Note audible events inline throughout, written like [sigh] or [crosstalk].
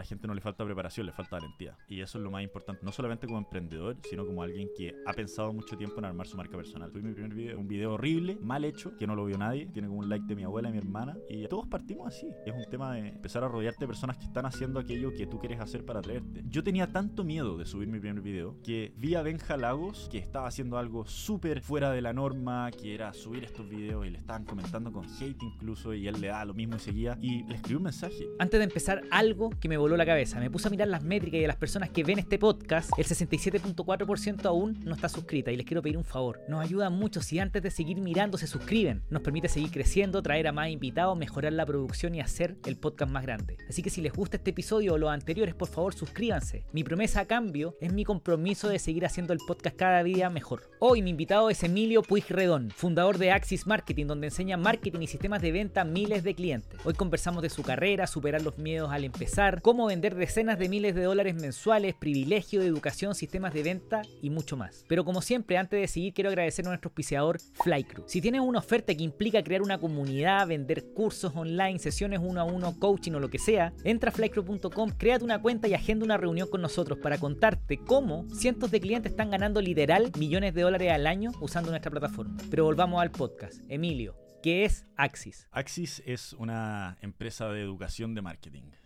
la gente no le falta preparación, le falta valentía. Y eso es lo más importante, no solamente como emprendedor, sino como alguien que ha pensado mucho tiempo en armar su marca personal. Fue mi primer video, un video horrible, mal hecho, que no lo vio nadie, tiene como un like de mi abuela y mi hermana. Y todos partimos así. Es un tema de empezar a rodearte de personas que están haciendo aquello que tú quieres hacer para atraerte. Yo tenía tanto miedo de subir mi primer video que vi a Benja Lagos que estaba haciendo algo súper fuera de la norma, que era subir estos videos y le estaban comentando con hate incluso y él le da lo mismo y seguía y le escribió un mensaje. Antes de empezar, algo que me la cabeza. Me puse a mirar las métricas y de las personas que ven este podcast, el 67.4% aún no está suscrita y les quiero pedir un favor. Nos ayuda mucho si antes de seguir mirando se suscriben. Nos permite seguir creciendo, traer a más invitados, mejorar la producción y hacer el podcast más grande. Así que si les gusta este episodio o los anteriores, por favor suscríbanse. Mi promesa a cambio es mi compromiso de seguir haciendo el podcast cada día mejor. Hoy mi invitado es Emilio Puigredón, fundador de Axis Marketing, donde enseña marketing y sistemas de venta a miles de clientes. Hoy conversamos de su carrera, superar los miedos al empezar, cómo vender decenas de miles de dólares mensuales, privilegio educación, sistemas de venta y mucho más. Pero como siempre, antes de seguir, quiero agradecer a nuestro auspiciador Flycrew. Si tienes una oferta que implica crear una comunidad, vender cursos online, sesiones uno a uno, coaching o lo que sea, entra a flycrew.com, créate una cuenta y agenda una reunión con nosotros para contarte cómo cientos de clientes están ganando literal millones de dólares al año usando nuestra plataforma. Pero volvamos al podcast. Emilio, ¿qué es Axis? Axis es una empresa de educación de marketing.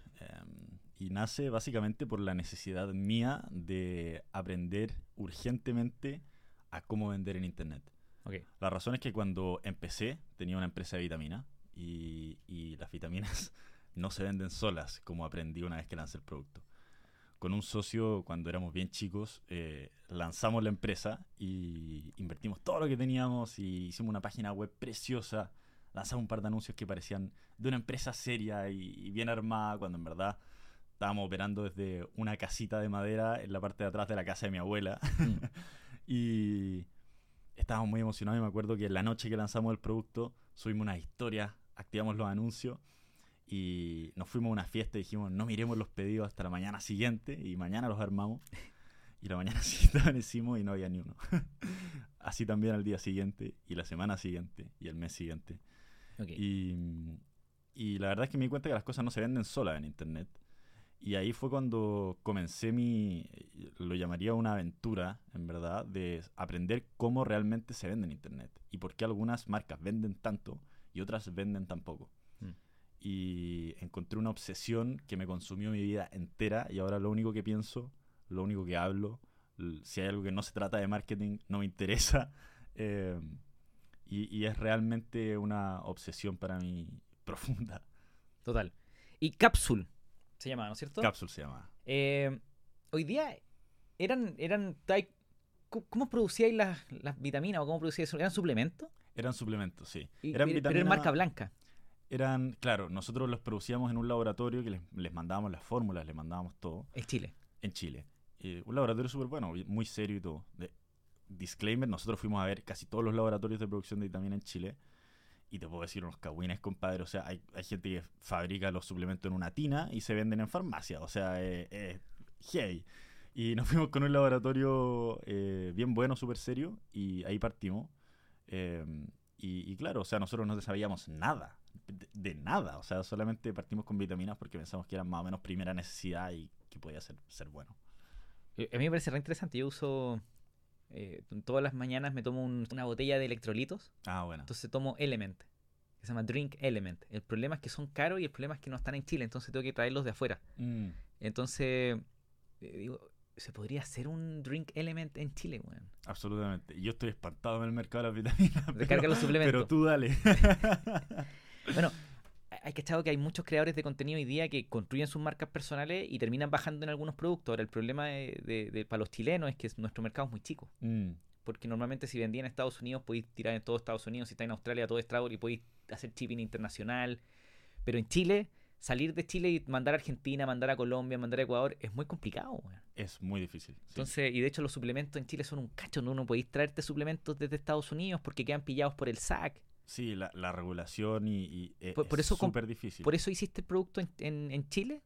Y nace básicamente por la necesidad mía de aprender urgentemente a cómo vender en Internet. Ok. La razón es que cuando empecé tenía una empresa de vitaminas y, y las vitaminas [laughs] no se venden solas, como aprendí una vez que lancé el producto. Con un socio, cuando éramos bien chicos, eh, lanzamos la empresa y invertimos todo lo que teníamos y hicimos una página web preciosa. Lanzamos un par de anuncios que parecían de una empresa seria y, y bien armada, cuando en verdad estábamos operando desde una casita de madera en la parte de atrás de la casa de mi abuela. [laughs] y estábamos muy emocionados y me acuerdo que la noche que lanzamos el producto subimos una historia, activamos los anuncios y nos fuimos a una fiesta y dijimos no miremos los pedidos hasta la mañana siguiente y mañana los armamos [laughs] y la mañana [laughs] siguiente amanecimos y no había ni uno. Así también al día siguiente y la semana siguiente y el mes siguiente. Y, y la verdad es que me di cuenta que las cosas no se venden solas en internet. Y ahí fue cuando comencé mi, lo llamaría una aventura, en verdad, de aprender cómo realmente se vende en internet y por qué algunas marcas venden tanto y otras venden tan poco. Mm. Y encontré una obsesión que me consumió mi vida entera y ahora lo único que pienso, lo único que hablo, si hay algo que no se trata de marketing, no me interesa. [laughs] eh, y, y es realmente una obsesión para mí [laughs] profunda. Total. Y Capsule se llama, ¿no es cierto? Capsule se llama. Eh, hoy día eran, eran, ¿cómo- ¿cómo producíais las, las vitaminas o cómo producíais eso? ¿Eran suplementos? Eran suplementos, sí. Y- Eran pero pero vitaminas- marca blanca. Eran, claro, nosotros los producíamos en un laboratorio que les, les mandábamos las fórmulas, les mandábamos todo Es Chile. en Chile. Eh, un laboratorio súper bueno, muy serio y todo. De- disclaimer, nosotros fuimos a ver casi todos los laboratorios de producción de vitamina en Chile. Y te puedo decir unos cagüines, compadre. O sea, hay, hay gente que fabrica los suplementos en una tina y se venden en farmacia. O sea, es es heavy. Y nos [laughs] fuimos con un laboratorio eh, bien bueno, súper serio. Y ahí partimos. Eh, y, claro, o sea, nosotros no sabíamos nada. De, de nada. O sea, solamente partimos con vitaminas porque pensamos que eran más o menos primera necesidad y que podía ser, ser bueno. Eh, A mí me parece re interesante. Yo uso. Eh, todas las mañanas me tomo un- una botella de electrolitos. Ah, bueno. Entonces tomo Element. Que se llama Drink Element. El problema es que son caros y el problema es que no están en Chile. Entonces tengo que traerlos de afuera. Mm. Entonces. eh, digo. ¿Se podría hacer un Drink Element en Chile, weón? Absolutamente. Yo estoy espantado en el mercado de las vitaminas. Pero- los suplementos. Pero tú dale. [laughs] [laughs] Bueno, hay cachado que hay muchos creadores de contenido hoy día que construyen sus marcas personales y terminan bajando en algunos productos. Ahora, el problema de, de- de- para los chilenos es que nuestro mercado es muy chico. Mm. Porque normalmente si vendía en Estados Unidos podéis tirar en todo Estados Unidos, si está en Australia todo es travel y podéis hacer shipping internacional. Pero en Chile, salir de Chile y mandar a Argentina, mandar a Colombia, mandar a Ecuador es muy complicado. weón. Es muy difícil. sí. Entonces, y de hecho los suplementos en Chile son un cacho, ¿no? No podéis traerte suplementos desde Estados Unidos porque quedan pillados por el SAC. Sí, la, la regulación y, y, eh, Por- por es súper difícil. ¿Por eso hiciste el producto en, en- en Chile?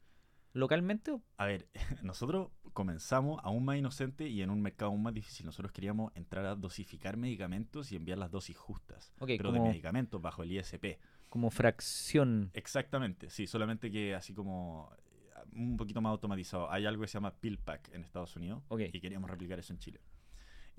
¿Localmente? o- A ver, [laughs] nosotros comenzamos aún más inocente y en un mercado aún más difícil. Nosotros queríamos entrar a dosificar medicamentos y enviar las dosis justas. Pero de medicamentos bajo el ISP. Como fracción. Exactamente, sí, solamente que así como eh, un poquito más automatizado. Hay algo que se llama PillPack en Estados Unidos y queríamos replicar eso en Chile.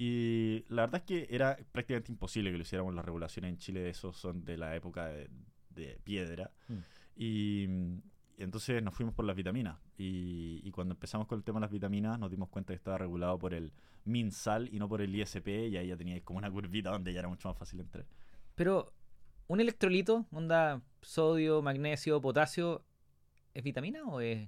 Y la verdad es que era prácticamente imposible que lo hiciéramos. Las regulaciones en Chile de eso son de la época de, de piedra. Mm. Y, mm, entonces nos fuimos por las vitaminas. Y, y cuando empezamos con el tema de las vitaminas, nos dimos cuenta que estaba regulado por el MinSal y no por el ISP. Y ahí ya teníais como una curvita donde ya era mucho más fácil entrar. Pero, ¿un electrolito, onda sodio, magnesio, potasio, es vitamina o es...?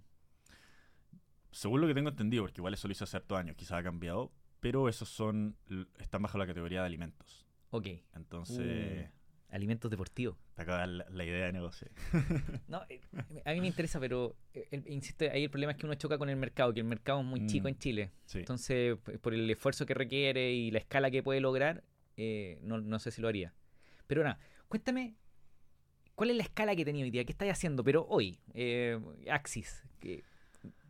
Según lo que tengo entendido, porque igual eso lo hice hace hartos años, quizás ha cambiado, pero esos son están bajo la categoría de alimentos. Ok, Entonces, alimentos deportivos. te acaba la, la idea de negocio. [laughs] No, eh, a mí me interesa, pero eh, el- insisto, ahí el problema es que uno choca con el mercado, que el mercado es muy chico Mm. en Chile. Sí. Entonces, por el esfuerzo que requiere y la escala que puede lograr, eh, no, no sé si lo haría. Pero nada, cuéntame, ¿cuál es la escala que tenía hoy día? ¿Qué estáis haciendo? Pero hoy, eh, Axis, ¿qué-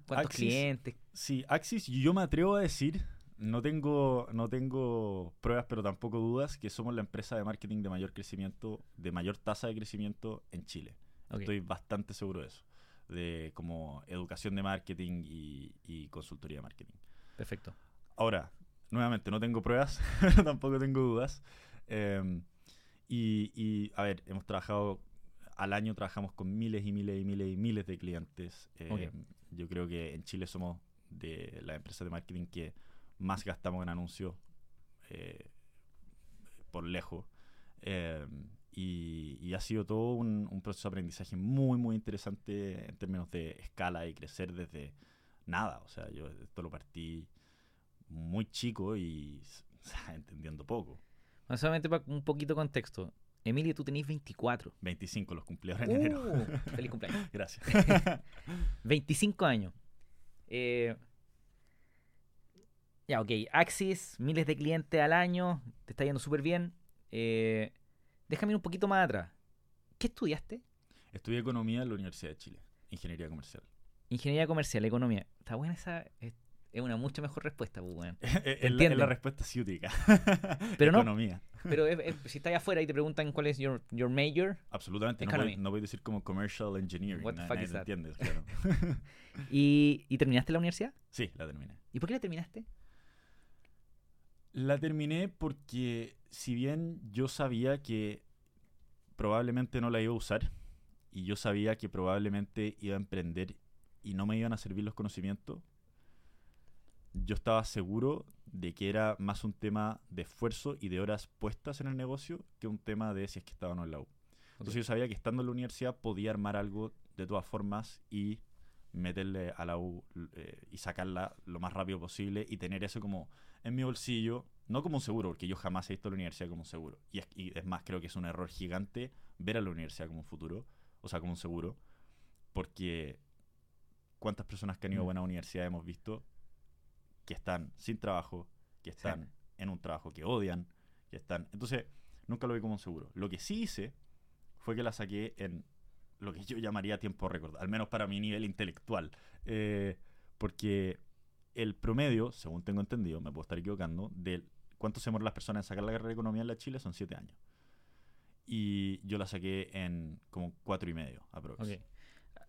¿cuántos Axis, clientes? Sí, Axis, yo me atrevo a decir, no tengo, no tengo pruebas, pero tampoco dudas, que somos la empresa de marketing de mayor crecimiento, de mayor tasa de crecimiento en Chile. Estoy bastante seguro de eso, de como educación de marketing y, y consultoría de marketing. perfecto. Ahora, nuevamente, no tengo pruebas, [laughs] tampoco tengo dudas. Eh, y, y, a ver, hemos trabajado, al año trabajamos con miles y miles y miles y miles de clientes. Eh, Ok. Yo creo que en Chile somos de las empresas de marketing que más gastamos en anuncios eh, por lejos. Eh, y, y ha sido todo un, un proceso de aprendizaje muy, muy interesante en términos de escala y crecer desde nada. O sea, yo esto lo partí muy chico y [laughs] o sea, entendiendo poco. Bueno, solamente para un poquito de contexto. Emilio, tú tenés 24. 25 los cumplí ahora en enero. Uh, feliz cumpleaños. [laughs] Gracias. [laughs] 25 años. Eh, ya, ok. Axis, miles de clientes al año. Te está yendo súper bien. Eh, déjame ir un poquito más atrás. ¿Qué estudiaste? Estudié economía en la Universidad de Chile, ingeniería comercial. Ingeniería comercial, economía. Está buena esa. Es, es una mucho mejor respuesta, pues, weón. [laughs] es, la, respuesta ciútica. [laughs] Pero no. Economía. Pero es- es- si estás afuera y te preguntan cuál es your, your major, Absolutamente. No voy, no voy a decir como commercial engineering. What the fuck is lo that? entiende, claro. [laughs] y, y terminaste la universidad. sí, la terminé. ¿Y por qué la terminaste? La terminé porque si bien yo sabía que probablemente no la iba a usar y yo sabía que probablemente iba a emprender y no me iban a servir los conocimientos, yo estaba seguro de que era más un tema de esfuerzo y de horas puestas en el negocio que un tema de si es que estaba o no en la U. Entonces yo sabía que estando en la universidad podía armar algo de todas formas y meterle a la U eh, y sacarla lo más rápido posible y tener eso como en mi bolsillo, no como un seguro, porque yo jamás he visto a la universidad como un seguro. Y es, y es más, creo que es un error gigante ver a la universidad como un futuro, o sea, como un seguro, porque cuántas personas que han ido a Mm. buenas universidades hemos visto que están sin trabajo, que están en un trabajo que odian, que están... Entonces, nunca lo vi como un seguro. Lo que sí hice fue que la saqué en lo que yo llamaría tiempo récord, al menos para mi nivel intelectual. Eh, porque el promedio, según tengo entendido, me puedo estar equivocando, de cuánto se demoran las personas en sacar la carrera de economía en la Chile son siete años. Y yo la saqué en como cuatro y medio, aprox. Ok.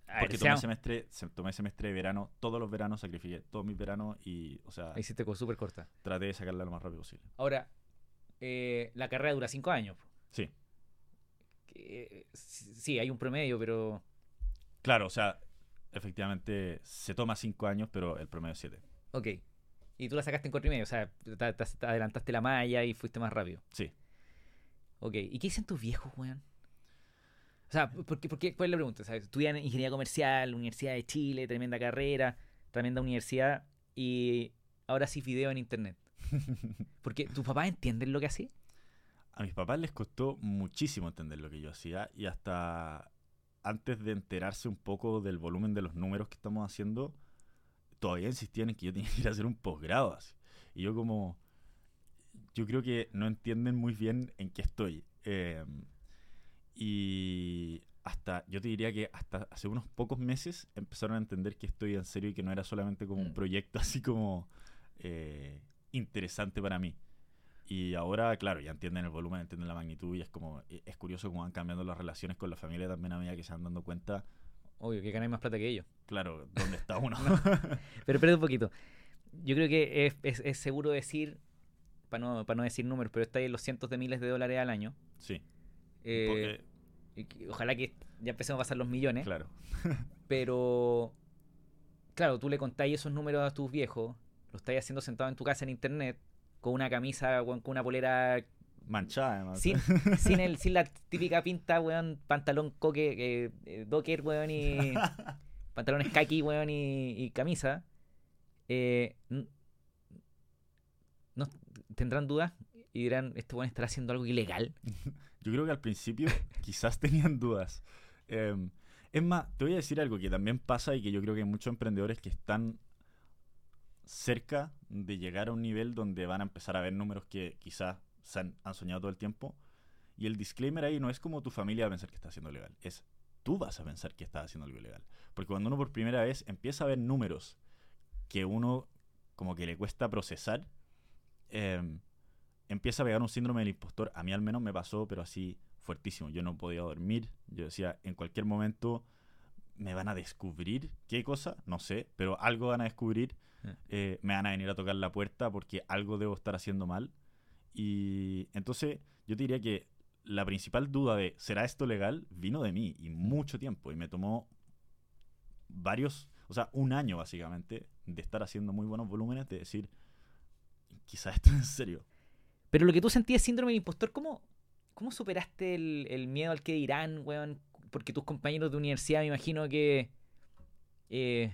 A ver, Porque tomé semestre, se- tomé semestre de verano, todos los veranos sacrifiqué todos mis veranos y, o sea, hiciste cosa súper corta. traté de sacarla lo más rápido posible. Ahora, eh, la carrera dura cinco años. Eh, sí, sí, hay un promedio, pero. claro, o sea, efectivamente se toma cinco años, pero el promedio es siete. Ok. Y tú la sacaste en cuatro y medio, o sea, te, te- te adelantaste la malla y fuiste más rápido. Sí. Ok. ¿Y qué dicen tus viejos, weón? O sea, ¿por qué, por qué- ¿cuál es la pregunta? ¿Sabes? Estudian ingeniería comercial, Universidad de Chile, tremenda carrera, tremenda universidad, y ahora sí video en internet. [laughs] Porque tus papás entienden lo que así. A mis papás les costó muchísimo entender lo que yo hacía y hasta antes de enterarse un poco del volumen de los números que estamos haciendo, todavía insistían en que yo tenía que ir a hacer un posgrado. así. Y yo como, yo creo que no entienden muy bien en qué estoy. Eh, y hasta, yo te diría que hasta hace unos pocos meses empezaron a entender que estoy en serio y que no era solamente como un Mm. proyecto así como eh, interesante para mí. Y ahora, claro, ya entienden el volumen, entienden la magnitud y es como, es curioso cómo van cambiando las relaciones con la familia también a medida que se van dando cuenta Obvio, que ganáis más plata que ellos. Claro, ¿dónde está uno? [laughs] Pero espérate un poquito. Yo creo que es, es- es seguro decir, para no, para no decir números, pero está ahí en los cientos de miles de dólares al año. sí. Eh, porque- ojalá que ya empecemos a pasar los millones. claro. [laughs] Pero, claro, tú le contáis esos números a tus viejos, lo estáis haciendo sentado en tu casa en internet, con una camisa, con una polera, Manchada, además. sin, [laughs] sin, el, sin la típica pinta, weón, pantalón coque, eh, eh, docker, weón, y [laughs] pantalones kaki, weón, y, y camisa. Eh, no, ¿Tendrán dudas? Y dirán, ¿este weón estará haciendo algo ilegal? Yo creo que al principio quizás tenían dudas. Eh, es más, te voy a decir algo que también pasa y que yo creo que hay muchos emprendedores que están cerca de llegar a un nivel donde van a empezar a ver números que quizás se han, han soñado todo el tiempo. Y el disclaimer ahí no es como tu familia va a pensar que está haciendo legal, es tú vas a pensar que estás haciendo algo ilegal. Porque cuando uno por primera vez empieza a ver números que uno como que le cuesta procesar, eh, empieza a pegar un síndrome del impostor. A mí al menos me pasó, pero así fuertísimo. Yo no podía dormir. Yo decía, en cualquier momento me van a descubrir. ¿Qué cosa? No sé, pero algo van a descubrir. Eh. Eh, me van a venir a tocar la puerta porque algo debo estar haciendo mal. Y entonces yo te diría que la principal duda de ¿será esto legal? vino de mí y mucho tiempo. Y me tomó varios, o sea, un año básicamente de estar haciendo muy buenos volúmenes, de decir, quizás esto es en serio. Pero lo que tú sentías síndrome del impostor, ¿cómo, cómo superaste el, el miedo al que dirán, weón? Porque tus compañeros de universidad, me imagino que. eh,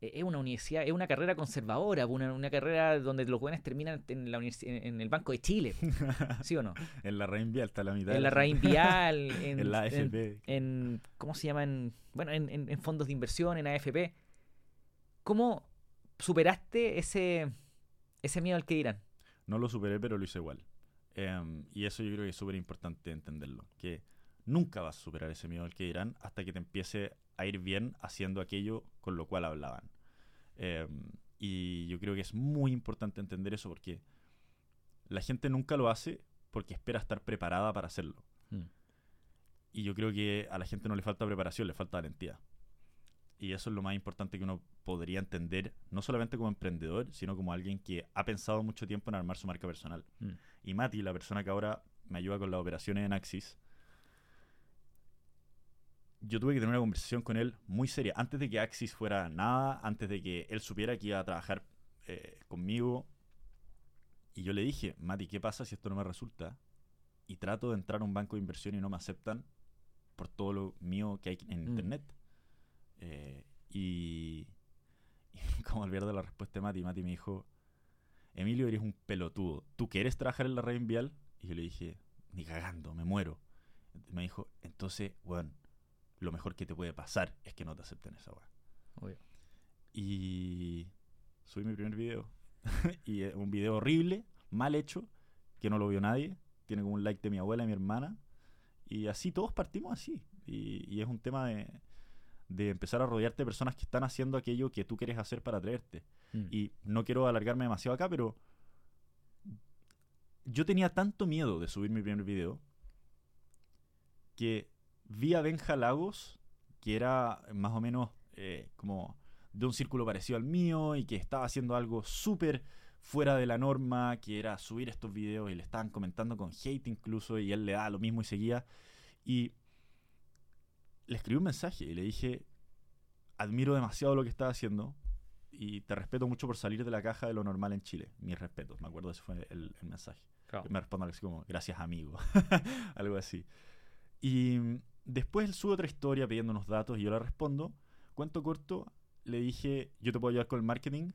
es una universidad, es una carrera conservadora, una, una carrera donde los jóvenes terminan en, la en el Banco de Chile, [laughs] ¿sí o no? en la Reinvial está la mitad. de En la raíz vial, [laughs] en, En la AFP. en- ¿cómo se llama? En, bueno, en, en- en fondos de inversión, en AFP. ¿Cómo superaste ese, ese miedo al que dirán? No lo superé, pero lo hice igual. Em, y eso yo creo que es súper importante entenderlo. Que nunca vas a superar ese miedo al que dirán hasta que te empiece a ir bien haciendo aquello con lo cual hablaban. Em, y yo creo que es muy importante entender eso porque la gente nunca lo hace porque espera estar preparada para hacerlo. Mm. Y yo creo que a la gente no le falta preparación, le falta valentía. Y eso es lo más importante que uno podría entender, no solamente como emprendedor, sino como alguien que ha pensado mucho tiempo en armar su marca personal. Mm. Y Mati, la persona que ahora me ayuda con las operaciones en Axis, yo tuve que tener una conversación con él muy seria, antes de que Axis fuera nada, antes de que él supiera que iba a trabajar eh, conmigo. Y yo le dije, Mati, ¿qué pasa si esto no me resulta? Y trato de entrar a un banco de inversión y no me aceptan por todo lo mío que hay en Mm. internet. Eh, y, [laughs] y como olvidar de la respuesta de Mati, Mati me dijo, Emilio, eres un pelotudo. ¿Tú quieres trabajar en la red vial? Y yo le dije, ni cagando, me muero. Me dijo, entonces, bueno, lo mejor que te puede pasar es que no te acepten esa weá. Obvio. Y subí mi primer video. [laughs] y es un video horrible, mal hecho, que no lo vio nadie. Tiene como un like de mi abuela y mi hermana. Y así todos partimos así. Y, y es un tema de, de empezar a rodearte de personas que están haciendo aquello que tú quieres hacer para atraerte. Mm. Y no quiero alargarme demasiado acá, pero yo tenía tanto miedo de subir mi primer video que vi a Benja Lagos, que era más o menos eh, como de un círculo parecido al mío y que estaba haciendo algo súper fuera de la norma, que era subir estos videos y le estaban comentando con hate incluso y él le daba lo mismo y seguía. Y le escribí un mensaje y le dije, admiro demasiado lo que estás haciendo y te respeto mucho por salir de la caja de lo normal en Chile. Mis respetos, me acuerdo ese fue el, el mensaje. Claro. Me responde algo así como, gracias amigo, [laughs] algo así. Y después él sube otra historia pidiendo unos datos y yo le respondo. Cuento corto, le dije, yo te puedo ayudar con el marketing,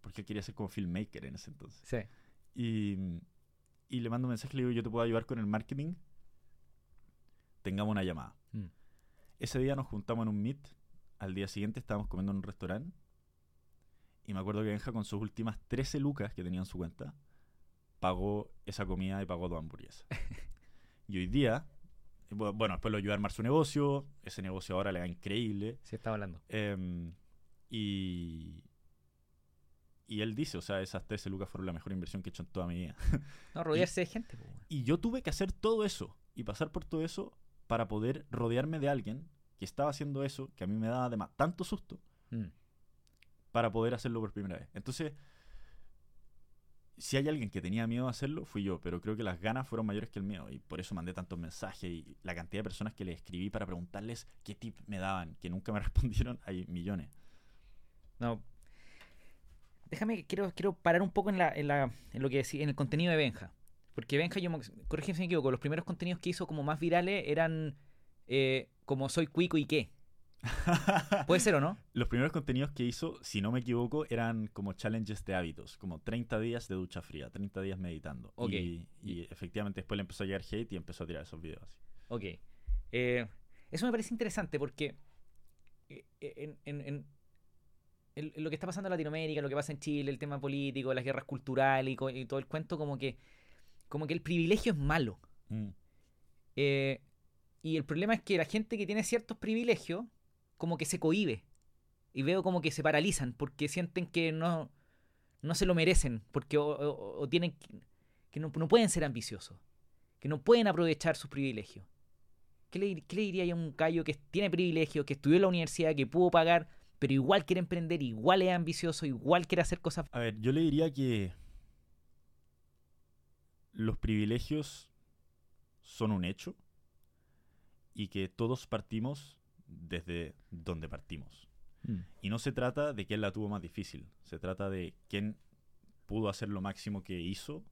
porque él quería ser como filmmaker en ese entonces. Sí. Y, y le mando un mensaje, le digo, yo te puedo ayudar con el marketing, tengamos una llamada. Mm. Ese día nos juntamos en un meet, al día siguiente estábamos comiendo en un restaurante, y me acuerdo que Benja con sus últimas 13 lucas que tenía en su cuenta, pagó esa comida y pagó dos hamburguesas. [laughs] y hoy día, bueno, después lo ayudé a armar su negocio, ese negocio ahora le va increíble, Sí, estaba hablando. Em, y, y él dice, o sea, esas 13 lucas fueron la mejor inversión que he hecho en toda mi vida. [laughs] No, rodearse de gente. Y yo tuve que hacer todo eso y pasar por todo eso para poder rodearme de alguien que estaba haciendo eso, que a mí me daba además tanto susto, Mm. para poder hacerlo por primera vez. Entonces, si hay alguien que tenía miedo a hacerlo, fui yo, pero creo que las ganas fueron mayores que el miedo y por eso mandé tantos mensajes y la cantidad de personas que le escribí para preguntarles qué tip me daban, que nunca me [laughs] respondieron, hay millones. No. Déjame, quiero, quiero parar un poco en, la, en, la, lo que decía, en el contenido de Benja. Porque Benja, yo, me- corrígeme si me equivoco, los primeros contenidos que hizo como más virales eran eh, como soy cuico y qué. [laughs] ¿Puede ser o no? Los primeros contenidos que hizo, si no me equivoco, eran como challenges de hábitos, como 30 días de ducha fría, 30 días meditando. Ok. Y, y efectivamente después le empezó a llegar hate y empezó a tirar esos videos así. Ok. Eh, eso me parece interesante porque eh, en, en- en- en- en lo que está pasando en Latinoamérica, lo que pasa en Chile, el tema político, las guerras culturales y, todo el cuento, como que, como que el privilegio es malo. Mm. Eh, y el problema es que la gente que tiene ciertos privilegios, como que se cohíbe. Y veo como que se paralizan porque sienten que no, no se lo merecen, porque o, tienen que, no, no pueden ser ambiciosos, que no pueden aprovechar sus privilegios. ¿Qué le, qué le diría a un callo que tiene privilegio, que estudió en la universidad, que pudo pagar, pero igual quiere emprender, igual es ambicioso, igual quiere hacer cosas... A ver, yo le diría que los privilegios son un hecho y que todos partimos desde donde partimos. Y no se trata de quién la tuvo más difícil, se trata de quién pudo hacer lo máximo que hizo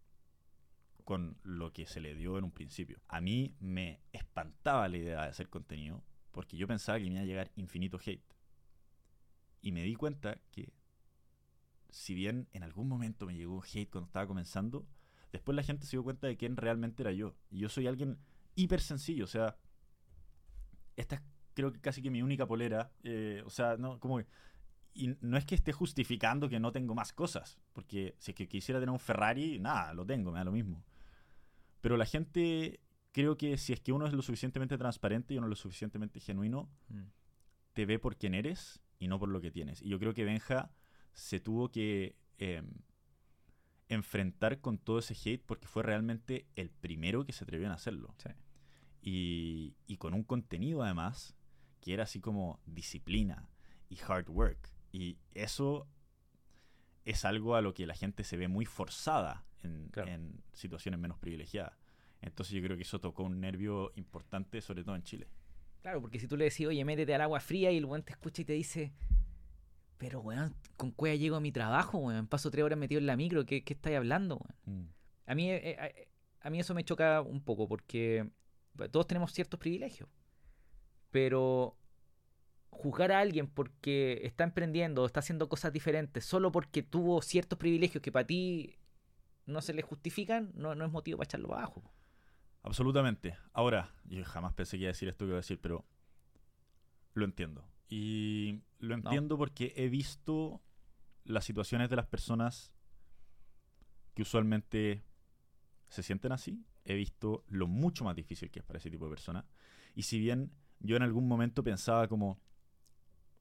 con lo que se le dio en un principio. A mí me espantaba la idea de hacer contenido porque yo pensaba que me iba a llegar infinito hate. Y me di cuenta que si bien en algún momento me llegó hate cuando estaba comenzando, después la gente se dio cuenta de quién realmente era yo. Y yo soy alguien hiper sencillo, o sea, esta es creo que casi que mi única polera, eh, o sea, no, como que- y no es que esté justificando que no tengo más cosas, porque si es que quisiera tener un Ferrari, nada, lo tengo, me da lo mismo. Pero la gente, creo que si es que uno es lo suficientemente transparente y uno es lo suficientemente genuino, Mm. te ve por quién eres y no por lo que tienes. Y yo creo que Benja se tuvo que eh, enfrentar con todo ese hate porque fue realmente el primero que se atrevió a hacerlo. Sí. Y, y con un contenido además que era así como disciplina y hard work. Y eso es algo a lo que la gente se ve muy forzada en, Claro. en situaciones menos privilegiadas. Entonces yo creo que eso tocó un nervio importante, sobre todo en Chile. Claro, porque si tú le decís, oye, métete al agua fría y el weón te escucha y te dice, pero weón, con cueva llego a mi trabajo, weón, paso tres horas metido en la micro, ¿qué, qué estáis hablando, weón? A mí, eh, eh, a mí eso me choca un poco porque todos tenemos ciertos privilegios. Pero juzgar a alguien porque está emprendiendo o está haciendo cosas diferentes solo porque tuvo ciertos privilegios que para ti no se le justifican, no, no es motivo para echarlo abajo. Absolutamente. Ahora, yo jamás pensé que iba a decir esto que iba a decir, pero lo entiendo. Y lo entiendo porque he visto las situaciones de las personas que usualmente se sienten así. He visto lo mucho más difícil que es para ese tipo de personas. Y si bien yo en algún momento pensaba como...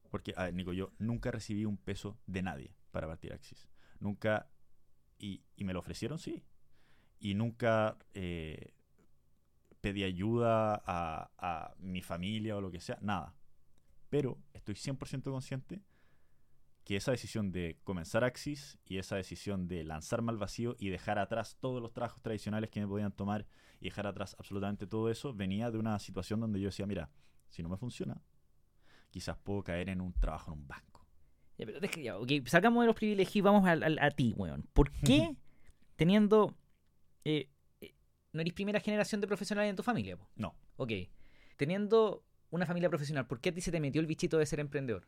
Porque, a ver, Nico, yo nunca recibí un peso de nadie para partir Axis. Nunca... Y, me lo ofrecieron, sí. Y nunca eh, pedí ayuda a, a mi familia o lo que sea. Nada. Pero estoy 100% consciente que esa decisión de comenzar Axis y esa decisión de lanzarme al vacío y dejar atrás todos los trabajos tradicionales que me podían tomar y dejar atrás absolutamente todo eso venía de una situación donde yo decía, mira, si no me funciona, quizás puedo caer en un trabajo en un banco. Ya, pero deja- ya, ok, salgamos de los privilegios y vamos a, ti, weón. ¿Por [laughs] qué teniendo... eh, eh, no eres primera generación de profesionales en tu familia? po? No, Ok. Teniendo una familia profesional, ¿por qué a ti se te metió el bichito de ser emprendedor?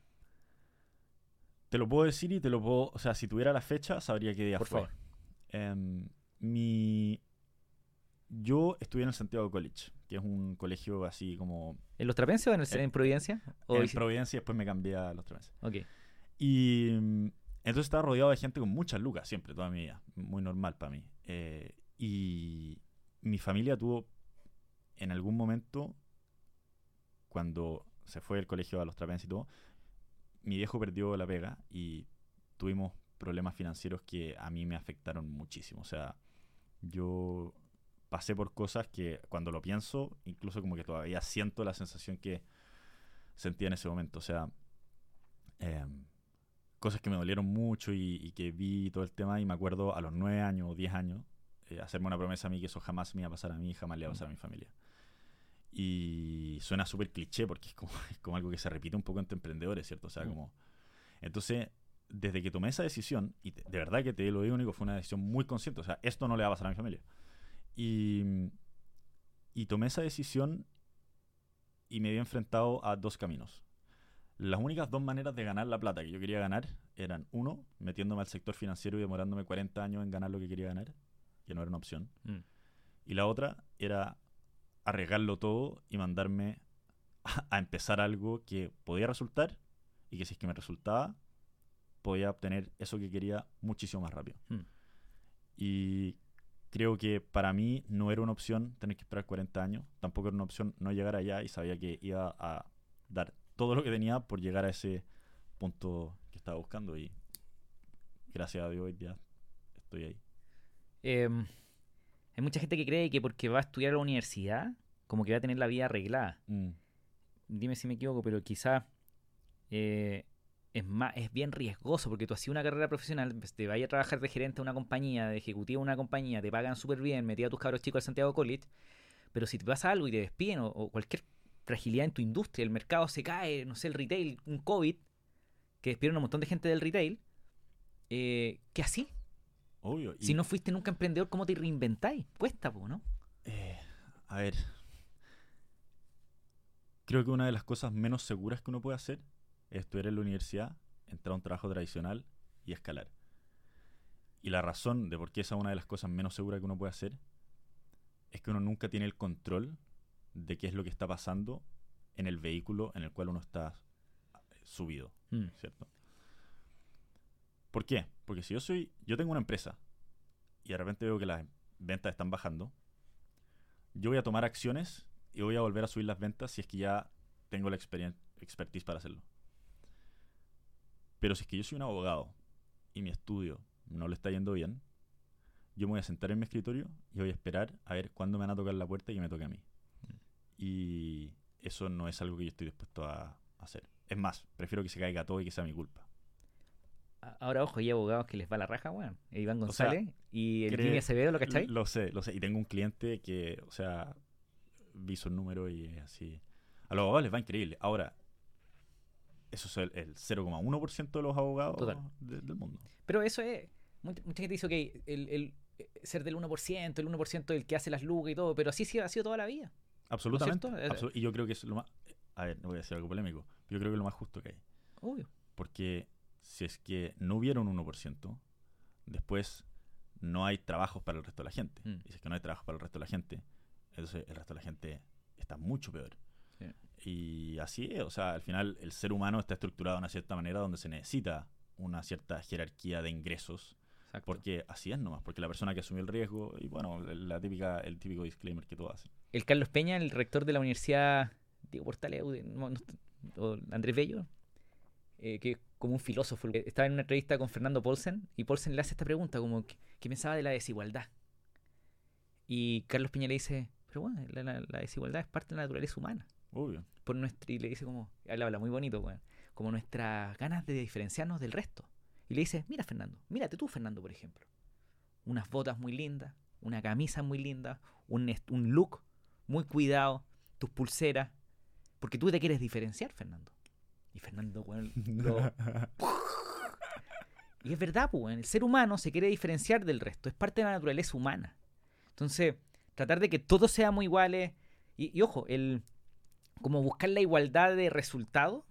te lo puedo decir y te lo puedo, o sea, si tuviera la fecha sabría qué día Por fue. favor. Em, mi yo estudié en el Santiago College, que es un colegio así como ¿En los trapenses o en, el, Eh, en Providencia? ¿O en Providencia y después me cambié a los tres meses. Ok. Y mm, entonces estaba rodeado de gente con muchas lucas siempre, toda mi vida. Muy normal para mí. Eh, y mi familia tuvo en algún momento, cuando se fue del colegio a los trapenses y todo, mi viejo perdió la pega y tuvimos problemas financieros que a mí me afectaron muchísimo. O sea, yo pasé por cosas que cuando lo pienso, incluso como que todavía siento la sensación que sentía en ese momento. O sea, em, cosas que me dolieron mucho y, y, que vi todo el tema y me acuerdo a los nueve años o diez años eh, hacerme una promesa a mí que eso jamás me iba a pasar a mí, jamás le iba a pasar a mi familia. Y suena súper cliché porque es como, [laughs] es como algo que se repite un poco entre emprendedores, ¿cierto? O sea, Mm. como... Entonces, desde que tomé esa decisión, y de verdad que te lo digo único, fue una decisión muy consciente, o sea, esto no le va a pasar a mi familia. Y, y tomé esa decisión y me vi enfrentado a dos caminos. Las únicas dos maneras de ganar la plata que yo quería ganar eran, uno, metiéndome al sector financiero y demorándome 40 años en ganar lo que quería ganar, que no era una opción. Mm. Y la otra era arriesgarlo todo y mandarme a, a empezar algo que podía resultar y que si es que me resultaba, podía obtener eso que quería muchísimo más rápido. Mm. Y creo que para mí no era una opción tener que esperar 40 años, tampoco era una opción no llegar allá y sabía que iba a dar todo lo que tenía por llegar a ese punto que estaba buscando y gracias a Dios hoy día estoy ahí. Em, hay mucha gente que cree que porque va a estudiar a la universidad, como que va a tener la vida arreglada. Mm, Dime si me equivoco, pero quizá eh, es más, es bien riesgoso porque tú hacías una carrera profesional, pues, te vayas a trabajar de gerente de una compañía, de ejecutivo de una compañía, te pagan súper bien, metí a tus cabros chicos al Santiago College, pero si te pasa algo y te despiden o, o cualquier fragilidad en tu industria, el mercado se cae, no sé, el retail, un COVID, que despidieron a un montón de gente del retail, eh, ¿qué así? obvio. y- Si no fuiste nunca emprendedor, ¿cómo te reinventáis? Cuesta, po, ¿no? Eh, a ver. Creo que una de las cosas menos seguras que uno puede hacer estudiar en la universidad, entrar a un trabajo tradicional y escalar. Y la razón de por qué esa es una de las cosas menos seguras que uno puede hacer es que uno nunca tiene el control de qué es lo que está pasando en el vehículo en el cual uno está subido. Mm. ¿cierto? ¿Por qué? Porque si yo soy, yo tengo una empresa y de repente veo que las ventas están bajando, yo voy a tomar acciones y voy a volver a subir las ventas si es que ya tengo la experien- expertise para hacerlo. Pero si es que yo soy un abogado y mi estudio no le está yendo bien, yo me voy a sentar en mi escritorio y voy a esperar a ver cuándo me van a tocar la puerta y que me toque a mí. Y eso no es algo que yo estoy dispuesto a hacer. Es más, prefiero que se caiga todo y que sea mi culpa. Ahora, ojo, hay abogados que les va la raja, weón. Iván O sea, González y el Jimmy Acevedo, ¿lo cachai? Lo sé, lo sé. Y tengo un cliente que, o sea, vi su número y es así. A los abogados les va increíble. Ahora, eso es el, el 0,1% de los abogados de- del mundo. Pero eso es. Mucha, mucha gente dice, ok, el, el, eh, ser del 1%, el 1% el que hace las lucas y todo, pero así sí ha sido toda la vida. Absolutamente. y yo creo que es lo más. A ver, no voy a decir algo polémico. Yo creo que es lo más justo que hay. Obvio. Porque si es que no hubiera un 1%, después no hay trabajos para el resto de la gente. Mm. Y si es que no hay trabajo para el resto de la gente, entonces el resto de la gente está mucho peor. Y así es, o sea, al final el ser humano está estructurado de una cierta manera donde se necesita una cierta jerarquía de ingresos, Exacto. porque así es nomás, porque la persona que asumió el riesgo, y bueno, la típica, el típico disclaimer que todos hacen. El Carlos Peña, el rector de la Universidad Diego Portales, no- no- o Andrés Bello, eh, que como un filósofo, eh, estaba en una entrevista con Fernando Paulsen y Paulsen le hace esta pregunta, como, ¿qué, qué pensaba de la desigualdad? Y Carlos Peña le dice, pero bueno, la, la- la desigualdad es parte de la naturaleza humana. Obvio. Por nuestra, y le dice como, él habla muy bonito, weón, como nuestras ganas de diferenciarnos del resto. Y le dice, mira Fernando, mírate tú Fernando, por ejemplo. Unas botas muy lindas, una camisa muy linda, un, un look muy cuidado, tus pulseras, porque tú te quieres diferenciar, Fernando. Y Fernando, lo- [laughs] y es verdad, pues, el ser humano se quiere diferenciar del resto, es parte de la naturaleza humana. Entonces, tratar de que todos seamos iguales, y, y ojo, el como buscar la igualdad de resultado,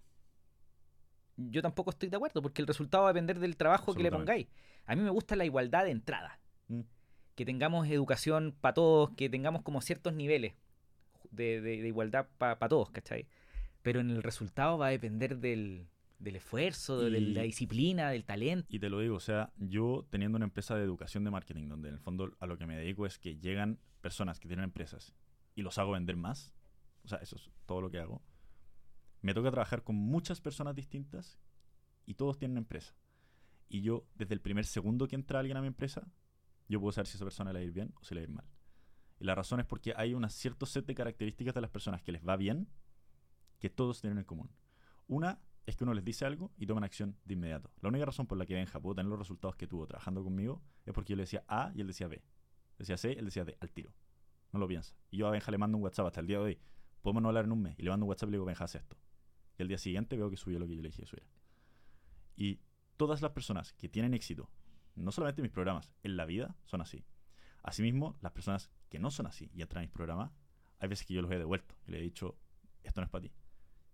yo tampoco estoy de acuerdo, porque el resultado va a depender del trabajo que le pongáis. A mí me gusta la igualdad de entrada, Mm. que tengamos educación para todos, que tengamos como ciertos niveles de, de- de igualdad para todos, ¿cachai? Pero en el resultado va a depender del, del esfuerzo, de la disciplina, del talento. Y te lo digo, o sea, yo teniendo una empresa de educación de marketing, donde en el fondo a lo que me dedico es que llegan personas que tienen empresas y los hago vender más, o sea, eso es todo lo que hago, me toca trabajar con muchas personas distintas y todos tienen empresa. Y yo, desde el primer segundo que entra alguien a mi empresa, yo puedo saber si esa persona le va a ir bien o si le va a ir mal. Y la razón es porque hay un cierto set de características de las personas que les va bien que todos tienen en común. Una es que uno les dice algo y toman acción de inmediato. La única razón por la que Benja pudo tener los resultados que tuvo trabajando conmigo es porque yo le decía A y él decía B. Decía C, él decía D, al tiro. No lo piensa. Y yo a Benja le mando un WhatsApp hasta el día de hoy. Podemos no hablar en un mes. Y le mando un WhatsApp y le digo, Benja, haz esto. Y el día siguiente veo que subió lo que yo le dije que subiera. Y todas las personas que tienen éxito, no solamente en mis programas, en la vida, son así. Asimismo, las personas que no son así y entran a mis programas, hay veces que yo los he devuelto y le he dicho, esto no es para ti.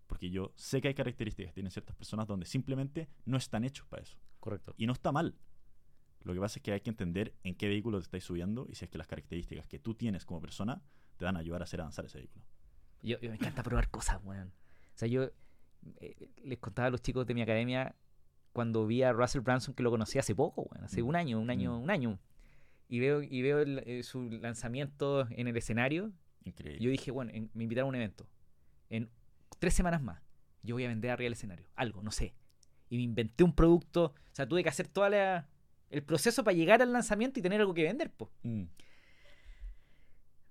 Porque yo sé que hay características que tienen ciertas personas donde simplemente no están hechos para eso. Correcto. Y no está mal. Lo que pasa es que hay que entender en qué vehículo te estáis subiendo y si es que las características que tú tienes como persona te van a ayudar a hacer avanzar ese vehículo. Yo, yo me encanta probar cosas, weón. O sea, yo eh, les contaba a los chicos de mi academia cuando vi a Russell Branson que lo conocí hace poco, weón, hace Mm. un año, un año, Mm. un año. Y veo, y veo el- eh, su lanzamiento en el escenario. Increíble. Yo dije, bueno, en- me invitaron a un evento. En tres semanas más, yo voy a vender arriba del escenario. Algo, no sé. Y me inventé un producto. O sea, tuve que hacer todo el proceso para llegar al lanzamiento y tener algo que vender, pues. Mm.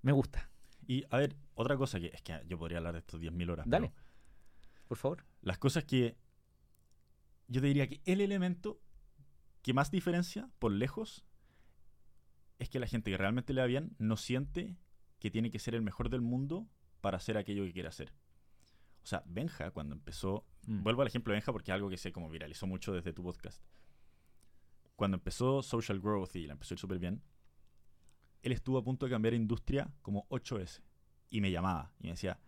Me gusta. Y a ver, otra cosa que es que yo podría hablar de estos 10.000 horas. Dale. pero Por favor. las cosas que yo te diría que el elemento que más diferencia por lejos es que la gente que realmente le va bien no siente que tiene que ser el mejor del mundo para hacer aquello que quiere hacer. O sea, Benja cuando empezó, Mm. vuelvo al ejemplo de Benja porque es algo que se como viralizó mucho desde tu podcast. Cuando empezó Social Growth y la empezó a ir súper bien, él estuvo a punto de cambiar de industria como 8 veces. Y me llamaba y me decía,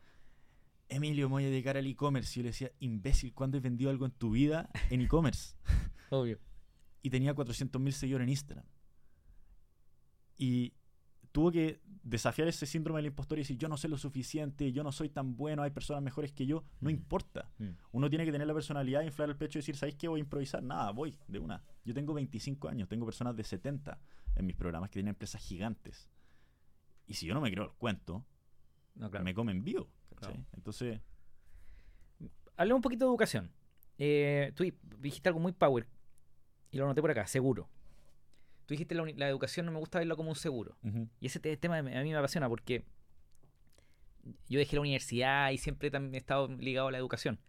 Emilio, me voy a dedicar al e-commerce. Y yo le decía, imbécil, ¿cuándo has vendido algo en tu vida en e-commerce? [laughs] Obvio. y tenía 400.000 seguidores en Instagram. Y tuvo que desafiar ese síndrome del impostor y decir, yo no sé lo suficiente, yo no soy tan bueno, hay personas mejores que yo. No Mm. importa. Mm. Uno tiene que tener la personalidad, inflar el pecho y decir, ¿sabéis qué? Voy a improvisar. Nada, voy, de una. Yo tengo 25 años, tengo personas de 70 en mis programas que tienen empresas gigantes. Y si yo no me creo el cuento, No, claro. me comen vivo. Entonces, Hablemos un poquito de educación. Eh, tú dijiste algo muy power. Y lo anoté por acá, seguro. Tú dijiste la, la educación no me gusta verlo como un seguro. Y ese te- tema a mí me apasiona porque yo dejé la universidad y siempre también he estado ligado a la educación.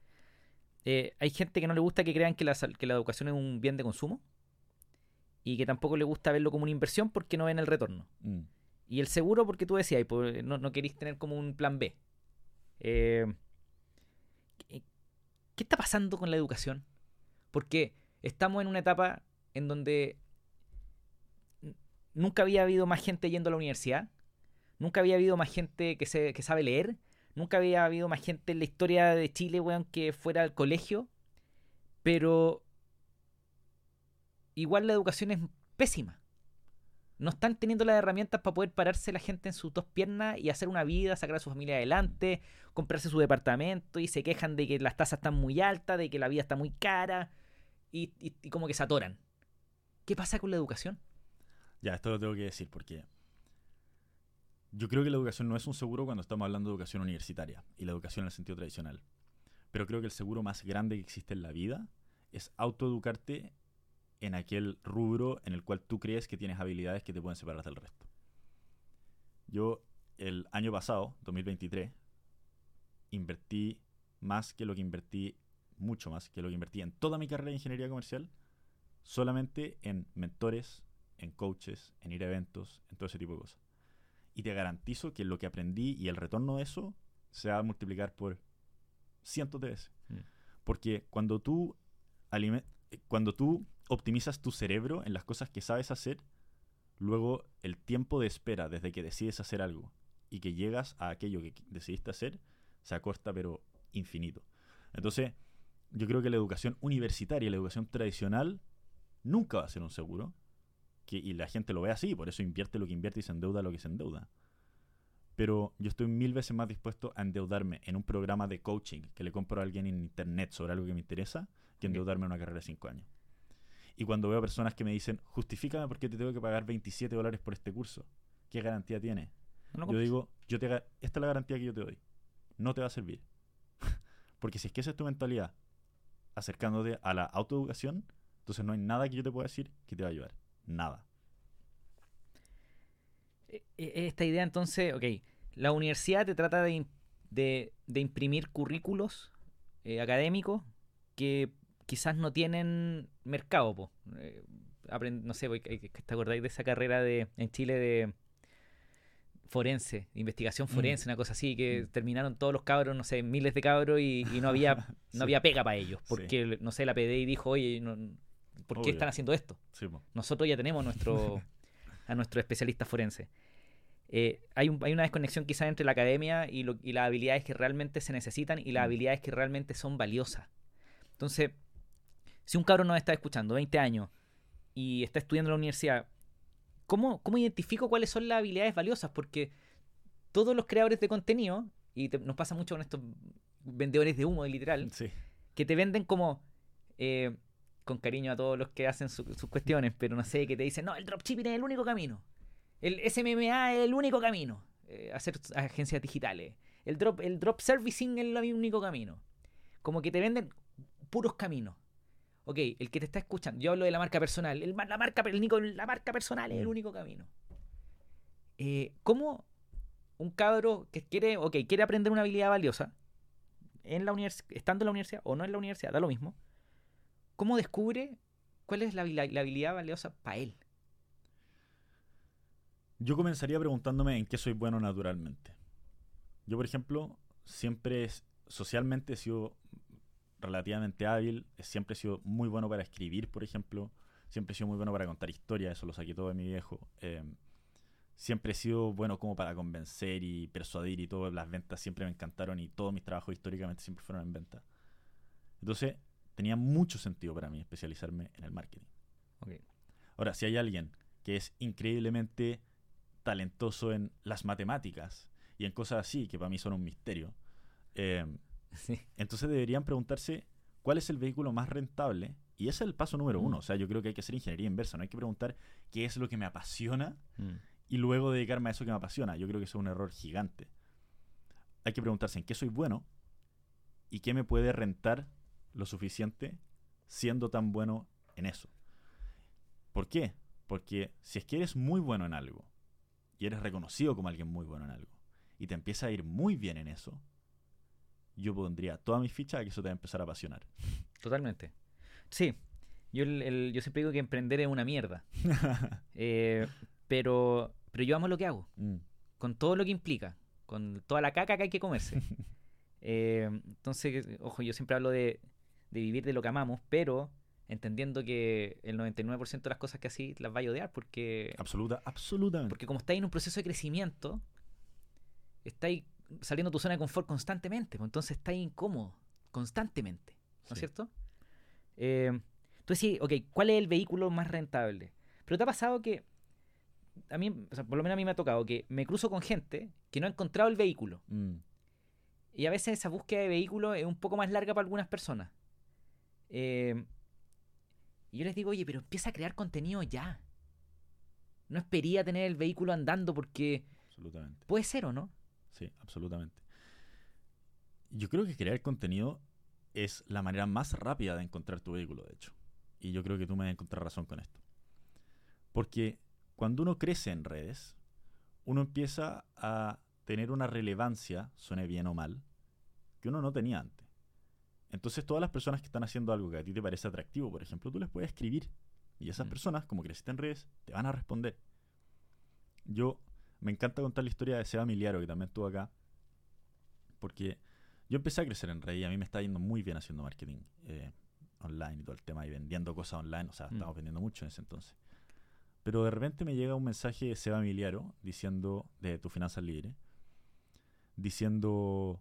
Eh, hay gente que no le gusta que crean que la, sal- que la educación es un bien de consumo y que tampoco le gusta verlo como una inversión porque no ven el retorno. mm, Y el seguro porque tú decías, pues, no, no queréis tener como un plan B. Eh, ¿qué, está pasando con la educación? Porque estamos en una etapa en donde nunca había habido más gente yendo a la universidad, nunca había habido más gente que, se, que sabe leer, nunca había habido más gente en la historia de Chile, weón, que fuera al colegio, pero igual la educación es pésima. No están teniendo las herramientas para poder pararse la gente en sus dos piernas y hacer una vida, sacar a su familia adelante, comprarse su departamento y se quejan de que las tasas están muy altas, de que la vida está muy cara y, como que se atoran. ¿Qué pasa con la educación? Ya, esto lo tengo que decir porque yo creo que la educación no es un seguro cuando estamos hablando de educación universitaria y la educación en el sentido tradicional. Pero creo que el seguro más grande que existe en la vida es autoeducarte en aquel rubro en el cual tú crees que tienes habilidades que te pueden separar del resto. Yo el año pasado, 2023, invertí más que lo que invertí, mucho más que lo que invertí en toda mi carrera de ingeniería comercial, solamente en mentores, en coaches, en ir a eventos, en todo ese tipo de cosas. Y te garantizo que lo que aprendí y el retorno de eso se va a multiplicar por cientos de veces. Mm. Porque cuando tú, cuando tú optimizas tu cerebro en las cosas que sabes hacer, luego el tiempo de espera desde que decides hacer algo y que llegas a aquello que qu- decidiste hacer se acorta pero infinito. Entonces, yo creo que la educación universitaria, la educación tradicional, nunca va a ser un seguro. Que, y la gente lo ve así, por eso invierte lo que invierte y se endeuda lo que se endeuda. Pero yo estoy mil veces más dispuesto a endeudarme en un programa de coaching que le compro a alguien en internet sobre algo que me interesa que endeudarme en una carrera de 5 años. Y cuando veo personas que me dicen, justifícame por qué te tengo que pagar 27 dólares por este curso, ¿qué garantía tiene? No Yo digo, yo te, esta es la garantía que yo te doy. No te va a servir. [laughs] Porque si es que esa es tu mentalidad, acercándote a la autoeducación, entonces no hay nada que yo te pueda decir que te va a ayudar. Nada. E- e- Esta idea entonces, ok, la universidad te trata de, de imprimir currículos eh, académicos que quizás no tienen mercado. po. Eh, no sé, eh, ¿te acordáis de esa carrera de en Chile de forense, investigación Mm. forense, una cosa así, que Mm. terminaron todos los cabros, no sé, miles de cabros y, y no había [laughs] Sí. no había pega para ellos, Sí. porque, no sé, la PDI dijo, oye, no- ¿por qué Obvio. están haciendo esto? Sí. Nosotros ya tenemos nuestro, [laughs] a nuestro especialista forense. Eh, hay, un- hay una desconexión quizás entre la academia y, lo- y las habilidades que realmente se necesitan y las Mm. habilidades que realmente son valiosas. Entonces, si un cabrón nos está escuchando, 20 años, y está estudiando en la universidad, ¿cómo, cómo identifico cuáles son las habilidades valiosas? Porque todos los creadores de contenido, y te- nos pasa mucho con estos vendedores de humo, literal, Sí. que te venden como eh, con cariño a todos los que hacen su- sus cuestiones, pero no sé, que te dicen, no, el dropshipping es el único camino. El SMMA es el único camino. eh, hacer agencias digitales. El drop, el drop servicing es el único camino. Como que te venden puros caminos. Ok, el que te está escuchando, yo hablo de la marca personal. El, la, marca, el único- la marca personal es el Mm. único camino. Eh, ¿Cómo un cabro que quiere, ok, quiere aprender una habilidad valiosa, en la estando en la universidad o no en la universidad, da lo mismo. ¿Cómo descubre cuál es la, habilidad valiosa para él? Yo comenzaría preguntándome en qué soy bueno naturalmente. Yo, por ejemplo, siempre socialmente he sido relativamente hábil, siempre he sido muy bueno para escribir, por ejemplo, siempre he sido muy bueno para contar historias, eso lo saqué todo de mi viejo. eh, siempre he sido bueno como para convencer y persuadir y todo, las ventas siempre me encantaron y todos mis trabajos históricamente siempre fueron en venta. Entonces, tenía mucho sentido para mí especializarme en el marketing. Ok. Ahora, si hay alguien que es increíblemente talentoso en las matemáticas y en cosas así, que para mí son un misterio, eh, [laughs] Sí. entonces deberían preguntarse cuál es el vehículo más rentable. Y ese es el paso número Mm. uno. O sea, yo creo que hay que hacer ingeniería inversa. No hay que preguntar qué es lo que me apasiona Mm. y luego dedicarme a eso que me apasiona. Yo creo que eso es un error gigante. Hay que preguntarse en qué soy bueno y qué me puede rentar lo suficiente siendo tan bueno en eso. ¿Por qué? Porque si es que eres muy bueno en algo y eres reconocido como alguien muy bueno en algo y te empieza a ir muy bien en eso, yo pondría toda mi ficha a que eso te va a empezar a apasionar. Totalmente. Sí. Yo, el- el- yo siempre digo que emprender es una mierda. [laughs] Eh, pero, pero yo amo lo que hago. Mm, Con todo lo que implica. Con toda la caca que hay que comerse. [laughs] Eh, entonces, ojo, yo siempre hablo de, de vivir de lo que amamos, pero entendiendo que el 99% de las cosas que así las va a odiar porque Absoluta, absolutamente. Porque como estáis en un proceso de crecimiento, estáis saliendo de tu zona de confort constantemente, pues entonces estáis incómodo, constantemente, ¿no es Sí. cierto? Eh, entonces sí, ok, ¿cuál es el vehículo más rentable? Pero te ha pasado que, a mí, o sea, por lo menos a mí me ha tocado que me cruzo con gente que no ha encontrado el vehículo. Mm, Y a veces esa búsqueda de vehículo es un poco más larga para algunas personas. Eh, y yo les digo, oye, pero empieza a crear contenido ya. No espería tener el vehículo andando porque absolutamente. puede ser o no. Sí, absolutamente. Yo creo que crear contenido es la manera más rápida de encontrar tu vehículo, de hecho. Y yo creo que tú me vas a encontrar razón con esto. Porque cuando uno crece en redes, uno empieza a tener una relevancia, suene bien o mal, que uno no tenía antes. Entonces todas las personas que están haciendo algo que a ti te parece atractivo, por ejemplo, tú les puedes escribir. Y esas Mm. personas, como creciste en redes, te van a responder. Yo me encanta contar la historia de Seba Miliaro, que también estuvo acá. Porque yo empecé a crecer en redes y a mí me está yendo muy bien haciendo marketing eh, online y todo el tema y vendiendo cosas online. O sea, Mm. estamos vendiendo mucho en ese entonces. Pero de repente me llega un mensaje de Seba Miliaro diciendo, de Tu Finanzas Libre, diciendo,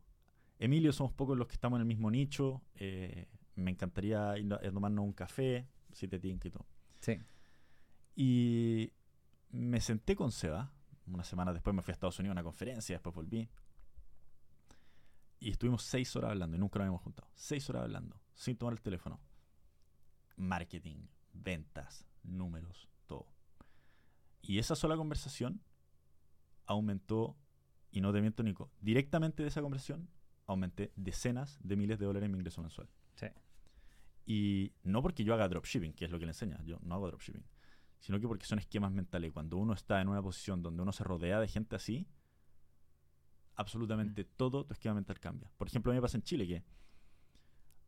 Emilio, somos pocos los que estamos en el mismo nicho, eh, me encantaría ir a, a tomarnos un café, si te tinca y todo. Sí. Y me senté con Seba. Una semana después me fui a Estados Unidos a una conferencia, después volví. Y estuvimos seis horas hablando y nunca nos habíamos juntado. Seis horas hablando, sin tomar el teléfono. Marketing, ventas, números, todo. Y esa sola conversación aumentó, y no te miento, Nico, directamente de esa conversación aumenté decenas de miles de dólares en mi ingreso mensual. Sí. Y no porque yo haga dropshipping, que es lo que le enseña, yo no hago dropshipping, sino que porque son esquemas mentales. Cuando uno está en una posición donde uno se rodea de gente así, absolutamente todo, tu esquema mental cambia. Por ejemplo, a mí me pasa en Chile que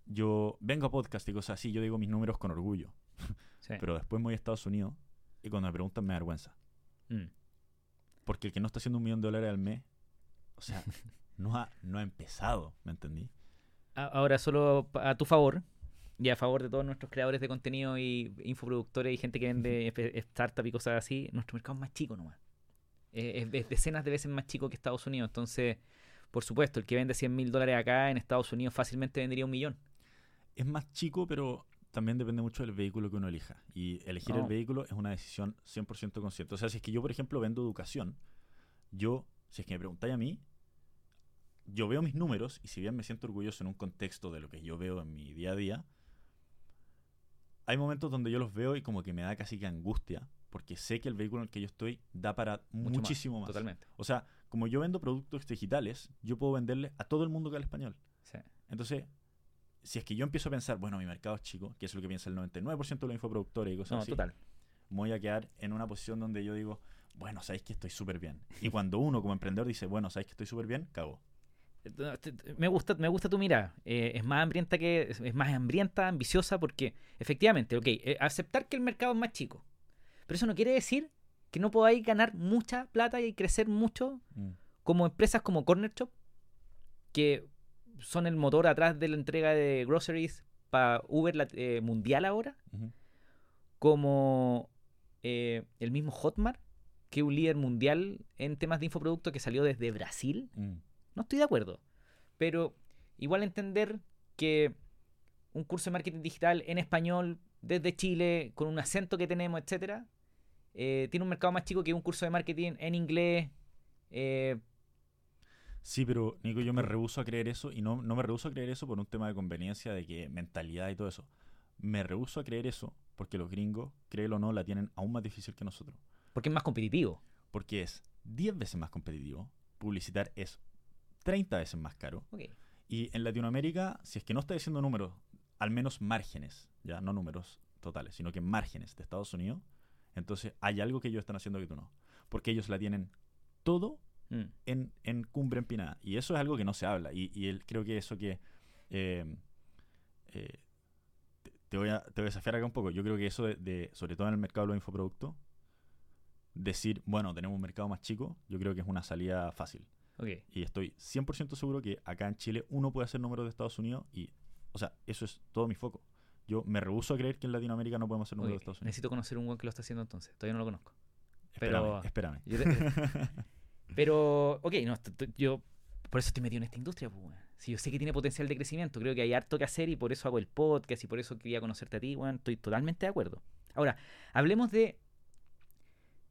yo vengo a podcast y cosas así, yo digo mis números con orgullo. [laughs] Sí. Pero después me voy a Estados Unidos y cuando me preguntan me da vergüenza. Mm. Porque el que no está haciendo un millón de dólares al mes, o sea, [laughs] no ha, no ha empezado, ¿me entendí? Ahora, solo a tu favor y a favor de todos nuestros creadores de contenido y infoproductores y gente que vende [laughs] startup y cosas así, nuestro mercado es más chico nomás. Eh, es, es decenas de veces más chico que Estados Unidos. Entonces, por supuesto, el que vende 100 mil dólares acá en Estados Unidos fácilmente vendería un millón. Es más chico, pero también depende mucho del vehículo que uno elija. Y elegir el Oh. vehículo es una decisión 100% consciente. O sea, si es que yo, por ejemplo, vendo educación, yo, si es que me preguntáis a mí, yo veo mis números y si bien me siento orgulloso en un contexto de lo que yo veo en mi día a día, hay momentos donde yo los veo y como que me da casi que angustia, porque sé que el vehículo en el que yo estoy da para Mucho muchísimo más. Totalmente. O sea, como yo vendo productos digitales, yo puedo venderle a todo el mundo que habla español. Sí. Entonces, si es que yo empiezo a pensar, bueno, mi mercado es chico, que es lo que piensa el 99% de los infoproductores y cosas No, así, total. voy a quedar en una posición donde yo digo, bueno, sabéis que estoy súper bien. Y cuando uno como emprendedor dice, bueno, sabéis que estoy súper bien, cago. Me gusta, me gusta tu mirada. Eh, es más hambrienta que. Es más hambrienta, ambiciosa, porque efectivamente, ok, eh, aceptar que el mercado es más chico. Pero eso no quiere decir que no podáis ganar mucha plata y crecer mucho como empresas como Corner Shop, que son el motor atrás de la entrega de groceries para Uber la- eh, mundial ahora, como el mismo Hotmart, que es un líder mundial en temas de infoproducto que salió desde Brasil. Mm. No estoy de acuerdo. Pero igual entender que un curso de marketing digital en español, desde Chile, con un acento que tenemos, etcétera, eh, tiene un mercado más chico que un curso de marketing en inglés. eh, Sí, pero Nico, yo me rehuso a creer eso y no, no me rehuso a creer eso por un tema de conveniencia, de que mentalidad y todo eso. Me rehuso a creer eso porque los gringos, créelo o no, la tienen aún más difícil que nosotros. porque es más competitivo. Porque es 10 veces más competitivo, publicitar es 30 veces más caro. Y en Latinoamérica, si es que no está diciendo números, al menos márgenes, ya no números totales, sino que márgenes de Estados Unidos, entonces hay algo que ellos están haciendo que tú no. Porque ellos la tienen todo Mm. en, en cumbre empinada. Y eso es algo que no se habla. Y, y él, creo que eso que... eh, eh, te, te voy a, te voy a desafiar acá un poco. Yo creo que eso de, de- sobre todo en el mercado de los infoproductos, decir, bueno, tenemos un mercado más chico, yo creo que es una salida fácil. Y estoy 100% seguro que acá en Chile uno puede hacer números de Estados Unidos y, o sea, eso es todo mi foco. Yo me rehúso a creer que en Latinoamérica no podemos hacer números de Estados Unidos. Necesito conocer un buen que lo está haciendo entonces. Todavía no lo conozco. Espérame, pero- espérame. Yo te- [laughs] Pero, ok, no, yo por eso estoy metido en esta industria. Pues, weón. Si yo sé que tiene potencial de crecimiento, creo que hay harto que hacer y por eso hago el podcast y por eso quería conocerte a ti, weón. Estoy totalmente de acuerdo. Ahora, hablemos de.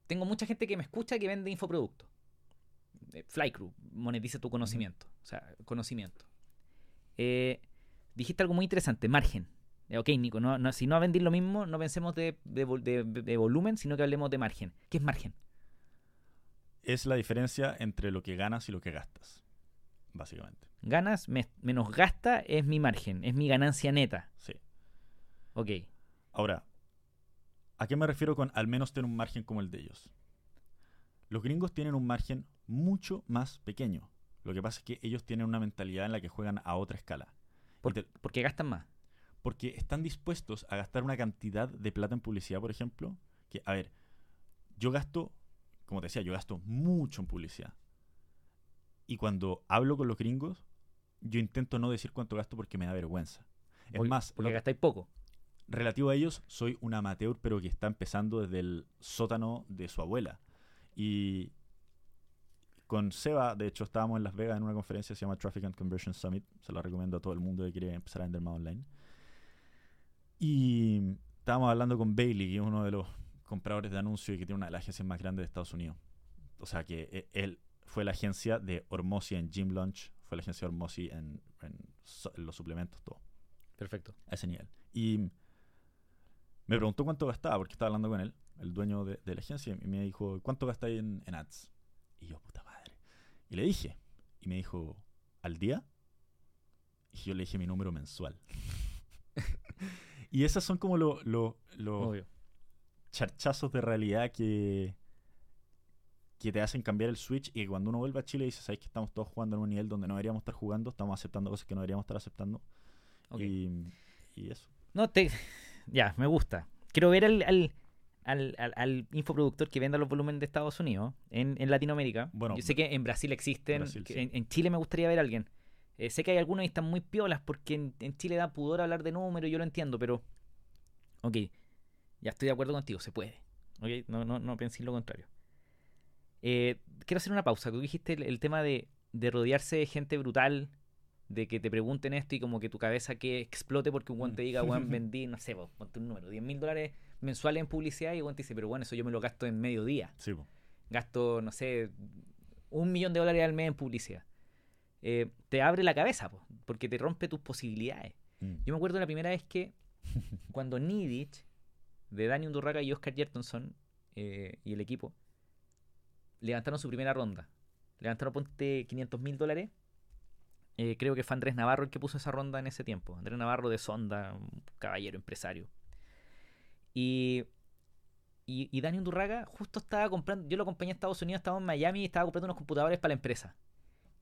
Tengo mucha gente que me escucha que vende infoproductos. Eh, Flycrew monetiza tu conocimiento. O sea, conocimiento. Eh, dijiste algo muy interesante, margen. Ok, Nico, no, no- si no vender lo mismo, no pensemos de, de vol- de- de volumen, sino que hablemos de margen. ¿Qué es margen? es la diferencia entre lo que ganas y lo que gastas, básicamente. Ganas me- menos gasta es mi margen, es mi ganancia neta. Sí. Ok. Ahora, ¿a qué me refiero con al menos tener un margen como el de ellos? Los gringos tienen un margen mucho más pequeño. Lo que pasa es que ellos tienen una mentalidad en la que juegan a otra escala. Por- te- porque gastan más. porque están dispuestos a gastar una cantidad de plata en publicidad, por ejemplo, que, a ver, yo gasto, como te decía, yo gasto mucho en publicidad. Y cuando hablo con los gringos, yo intento no decir cuánto gasto porque me da vergüenza. Es más, porque lo- gastáis poco. relativo a ellos, soy un amateur, pero que está empezando desde el sótano de su abuela. Y con Seba, de hecho, estábamos en Las Vegas en una conferencia que se llama Traffic and Conversion Summit. Se la recomiendo a todo el mundo que quiere empezar a vender más online. Y estábamos hablando con Bailey, que es uno de los compradores de anuncios y que tiene una de las agencias más grandes de Estados Unidos. O sea, que eh, él fue la agencia de Ormosi en Gym Launch, fue la agencia de Ormosi en, en en los suplementos, todo Perfecto. a ese nivel. Y me preguntó cuánto gastaba, porque estaba hablando con él, el dueño de, de la agencia, y me dijo, ¿cuánto gastáis en, en ads? Y yo, puta. Y le dije, y me dijo, ¿al día? Y yo le dije mi número mensual. [laughs] y esas son como los lo, lo- charchazos de realidad que, que te hacen cambiar el switch y que cuando uno vuelve a Chile dice, sabes que estamos todos jugando en un nivel donde no deberíamos estar jugando, estamos aceptando cosas que no deberíamos estar aceptando. Y eso. No, te... Ya, me gusta. Quiero ver al, al, al, al- al infoproductor que venda los volúmenes de Estados Unidos en, en Latinoamérica. Bueno, Yo sé que en Brasil existen. Brasil, sí. en, en Chile me gustaría ver a alguien. Eh, sé que hay algunos y están muy piolas porque en, en Chile da pudor hablar de números, yo lo entiendo, pero... Ok, ya estoy de acuerdo contigo, se puede. Ok, no, no, no penséis lo contrario. Eh, quiero hacer una pausa. Tú dijiste el, el tema de, de rodearse de gente brutal, de que te pregunten esto y como que tu cabeza que explote porque un guante te diga, weón, [laughs] vendí, no sé, vos, ponte un número, 10 mil dólares mensuales en publicidad y el guante dice, pero bueno, eso yo me lo gasto en medio día. Sí, po. Gasto, no sé, un millón de dólares al mes en publicidad. Eh, te abre la cabeza, po, porque te rompe tus posibilidades. Mm. Yo me acuerdo la primera vez que [laughs] cuando Nidich, de Dani Undurraga y Oscar Jertonson eh, y el equipo, levantaron su primera ronda. Levantaron, ponte, 500 mil dólares. Eh, creo que fue Andrés Navarro el que puso esa ronda en ese tiempo. Andrés Navarro de Sonda, un caballero empresario. Y, y, y Dani Undurraga justo estaba comprando, yo lo acompañé a Estados Unidos, estaba en Miami y estaba comprando unos computadores para la empresa.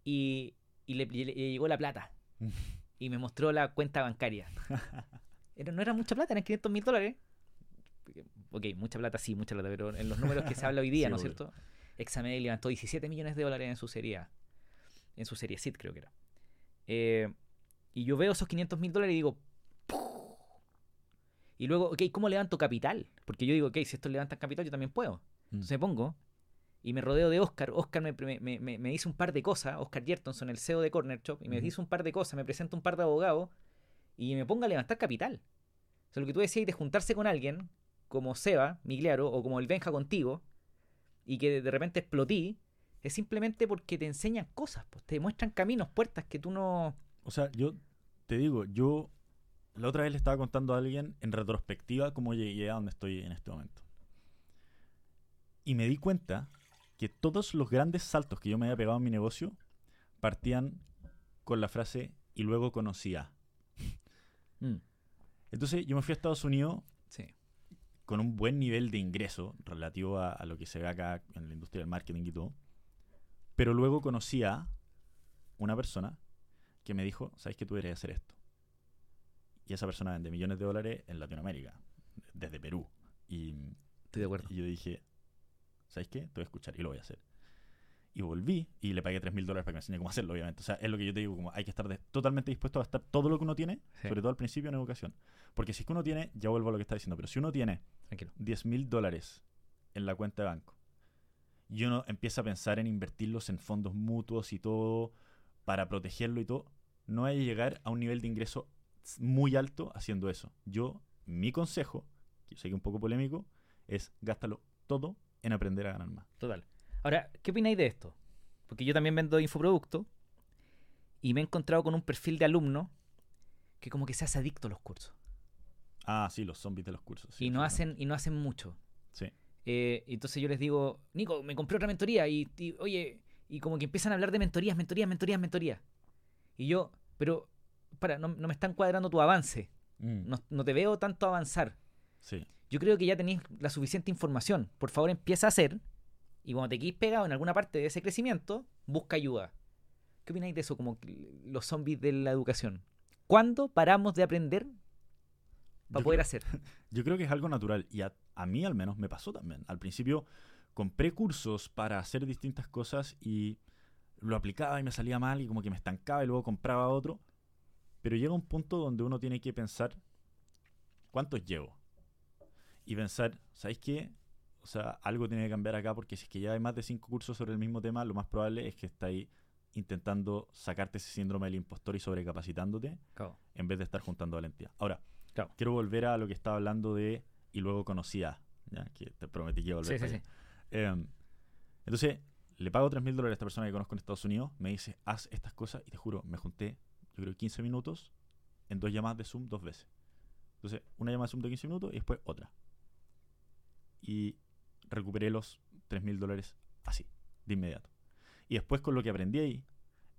Y, y le, le- le llegó la plata. [laughs] y me mostró la cuenta bancaria. Era- no era mucha plata, eran 500 mil dólares. Ok, mucha plata, sí, mucha plata, pero en los números que se habla hoy [laughs] día, Sí, ¿no es cierto? Examen levantó 17 millones de dólares en su serie A. En su serie SID, creo que era. Eh, y yo veo esos 500 mil dólares y digo. Y luego, ok, ¿cómo levanto capital? Porque yo digo, ok, si estos levantan capital, yo también puedo. Mm. Entonces me pongo y me rodeo de Oscar. Oscar me, me, me- me- dice un par de cosas. Oscar Jertonson, el CEO de Corner Shop, y me dice un par de cosas. Me presenta un par de abogados y me pongo a levantar capital. O sea, lo que tú decías de juntarse con alguien como Seba, Migliaro, o como el Benja contigo, y que de repente explotí, es simplemente porque te enseñan cosas, pues, te muestran caminos, puertas que tú no. O sea, yo te digo, yo la otra vez le estaba contando a alguien en retrospectiva cómo llegué a donde estoy en este momento. Y me di cuenta que todos los grandes saltos que yo me había pegado en mi negocio partían con la frase y luego conocía. Mm, Entonces yo me fui a Estados Unidos sí. con un buen nivel de ingreso relativo a, a lo que se ve acá en la industria del marketing y todo. Pero luego conocí a una persona que me dijo, ¿sabes que tú deberías hacer esto? Y esa persona vende millones de dólares en Latinoamérica, desde Perú. Y, Estoy de acuerdo. y yo dije, ¿sabes qué? Te voy a escuchar y lo voy a hacer. Y volví y le pagué 3 mil dólares para que me enseñe cómo hacerlo, obviamente. O sea, es lo que yo te digo, como hay que estar de- totalmente dispuesto a gastar todo lo que uno tiene, Sí. sobre todo al principio en educación. Porque si es que uno tiene, ya vuelvo a lo que estaba diciendo, pero si uno tiene Tranquilo. 10 mil dólares en la cuenta de banco y uno empieza a pensar en invertirlos en fondos mutuos y todo para protegerlo y todo, no hay a llegar a un nivel de ingreso muy alto haciendo eso. Yo, mi consejo, que yo sé que es un poco polémico, es gástalo todo en aprender a ganar más. Total. Ahora, ¿qué opináis de esto? Porque yo también vendo infoproductos y me he encontrado con un perfil de alumno que como que se hace adicto a los cursos. Ah, sí, los zombies de los cursos. sí, y no hacen y no hacen mucho. Sí. Eh, entonces yo les digo, Nico, me compré otra mentoría y, y, oye, y como que empiezan a hablar de mentorías, mentorías, mentorías, mentorías. Y yo, pero, para, no, no me están cuadrando tu avance. Mm, No, no te veo tanto avanzar. sí. Yo creo que ya tenéis la suficiente información. Por favor, empieza a hacer. Y cuando te quedes pegado en alguna parte de ese crecimiento, busca ayuda. ¿Qué opináis de eso? Como los zombies de la educación. ¿Cuándo paramos de aprender para Yo poder creo- hacer? [laughs] Yo creo que es algo natural y a, a mí al menos me pasó también. Al principio compré cursos para hacer distintas cosas y lo aplicaba y me salía mal y como que me estancaba y luego compraba otro. Pero llega un punto donde uno tiene que pensar cuántos llevo. Y pensar, ¿sabéis qué? O sea, algo tiene que cambiar acá porque si es que ya hay más de cinco cursos sobre el mismo tema, lo más probable es que estáis intentando sacarte ese síndrome del impostor y sobrecapacitándote Claro. en vez de estar juntando valentía. Ahora, Claro. quiero volver a lo que estaba hablando de y luego conocía, ¿ya? que te prometí que iba a volver. Sí, sí, sí. Em, entonces, le pago 3 mil dólares a esta persona que conozco en Estados Unidos, me dice, haz estas cosas y te juro, me junté, yo creo, 15 minutos en dos llamadas de Zoom dos veces. Entonces, una llamada de Zoom de 15 minutos y después otra. Y recuperé los 3 mil dólares así, de inmediato. Y después con lo que aprendí ahí,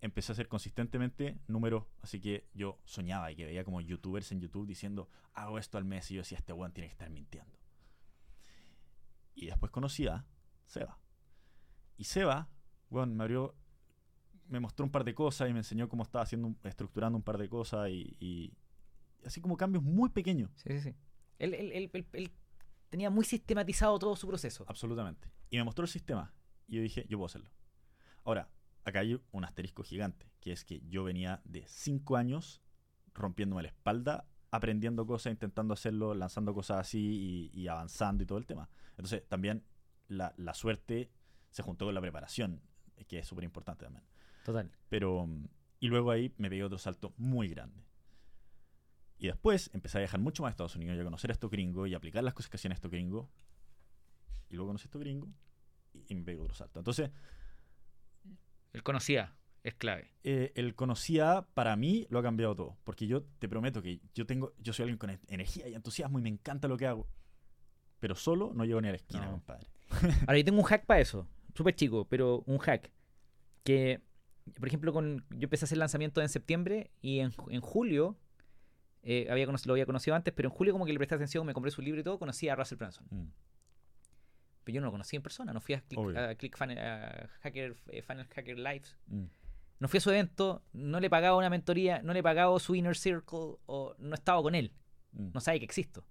empecé a hacer consistentemente números. Así que yo soñaba y que veía como youtubers en YouTube diciendo, hago esto al mes. Y yo decía, este weón tiene que estar mintiendo. Y después conocí a Seba. y Seba, bueno, me abrió, me mostró un par de cosas y me enseñó cómo estaba haciendo, estructurando un par de cosas y, y así como cambios muy pequeños. Sí, sí, sí. Él, él- él- él- él tenía muy sistematizado todo su proceso. Absolutamente. Y me mostró el sistema. Y yo dije, yo puedo hacerlo. Ahora, acá hay un asterisco gigante, que es que yo venía de cinco años rompiéndome la espalda, aprendiendo cosas, intentando hacerlo, lanzando cosas así y, y avanzando y todo el tema. Entonces, también la, la suerte se juntó con la preparación, que es súper importante también. Total. Pero, mm, y luego ahí me pegué otro salto muy grande. Y después empecé a viajar mucho más a Estados Unidos y a conocer a estos gringos y aplicar las cosas que hacían estos gringos. Y luego conocí a estos gringos y, y me pegué otro salto. Entonces, Él conocía, es clave. eh, el conocía para mí lo ha cambiado todo. Porque yo te prometo que yo tengo, yo soy alguien con e- energía y entusiasmo y me encanta lo que hago. Pero solo no llego ni a la esquina, No. compadre. Ahora, yo tengo un hack para eso. Súper chico, pero un hack. Que, por ejemplo, con, yo empecé a hacer lanzamiento en septiembre y en, ju- en julio, eh, había lo había conocido antes, pero en julio como que le presté atención, me compré su libro y todo, conocí a Russell Branson. Mm. Pero yo no lo conocí en persona, no fui a Click, a Click Fan- a Hacker, eh, Funnel Hacker Lives. Mm. No fui a su evento, no le pagaba una mentoría, no le pagaba su inner circle, o no estaba con él, Mm. no sabe que existo.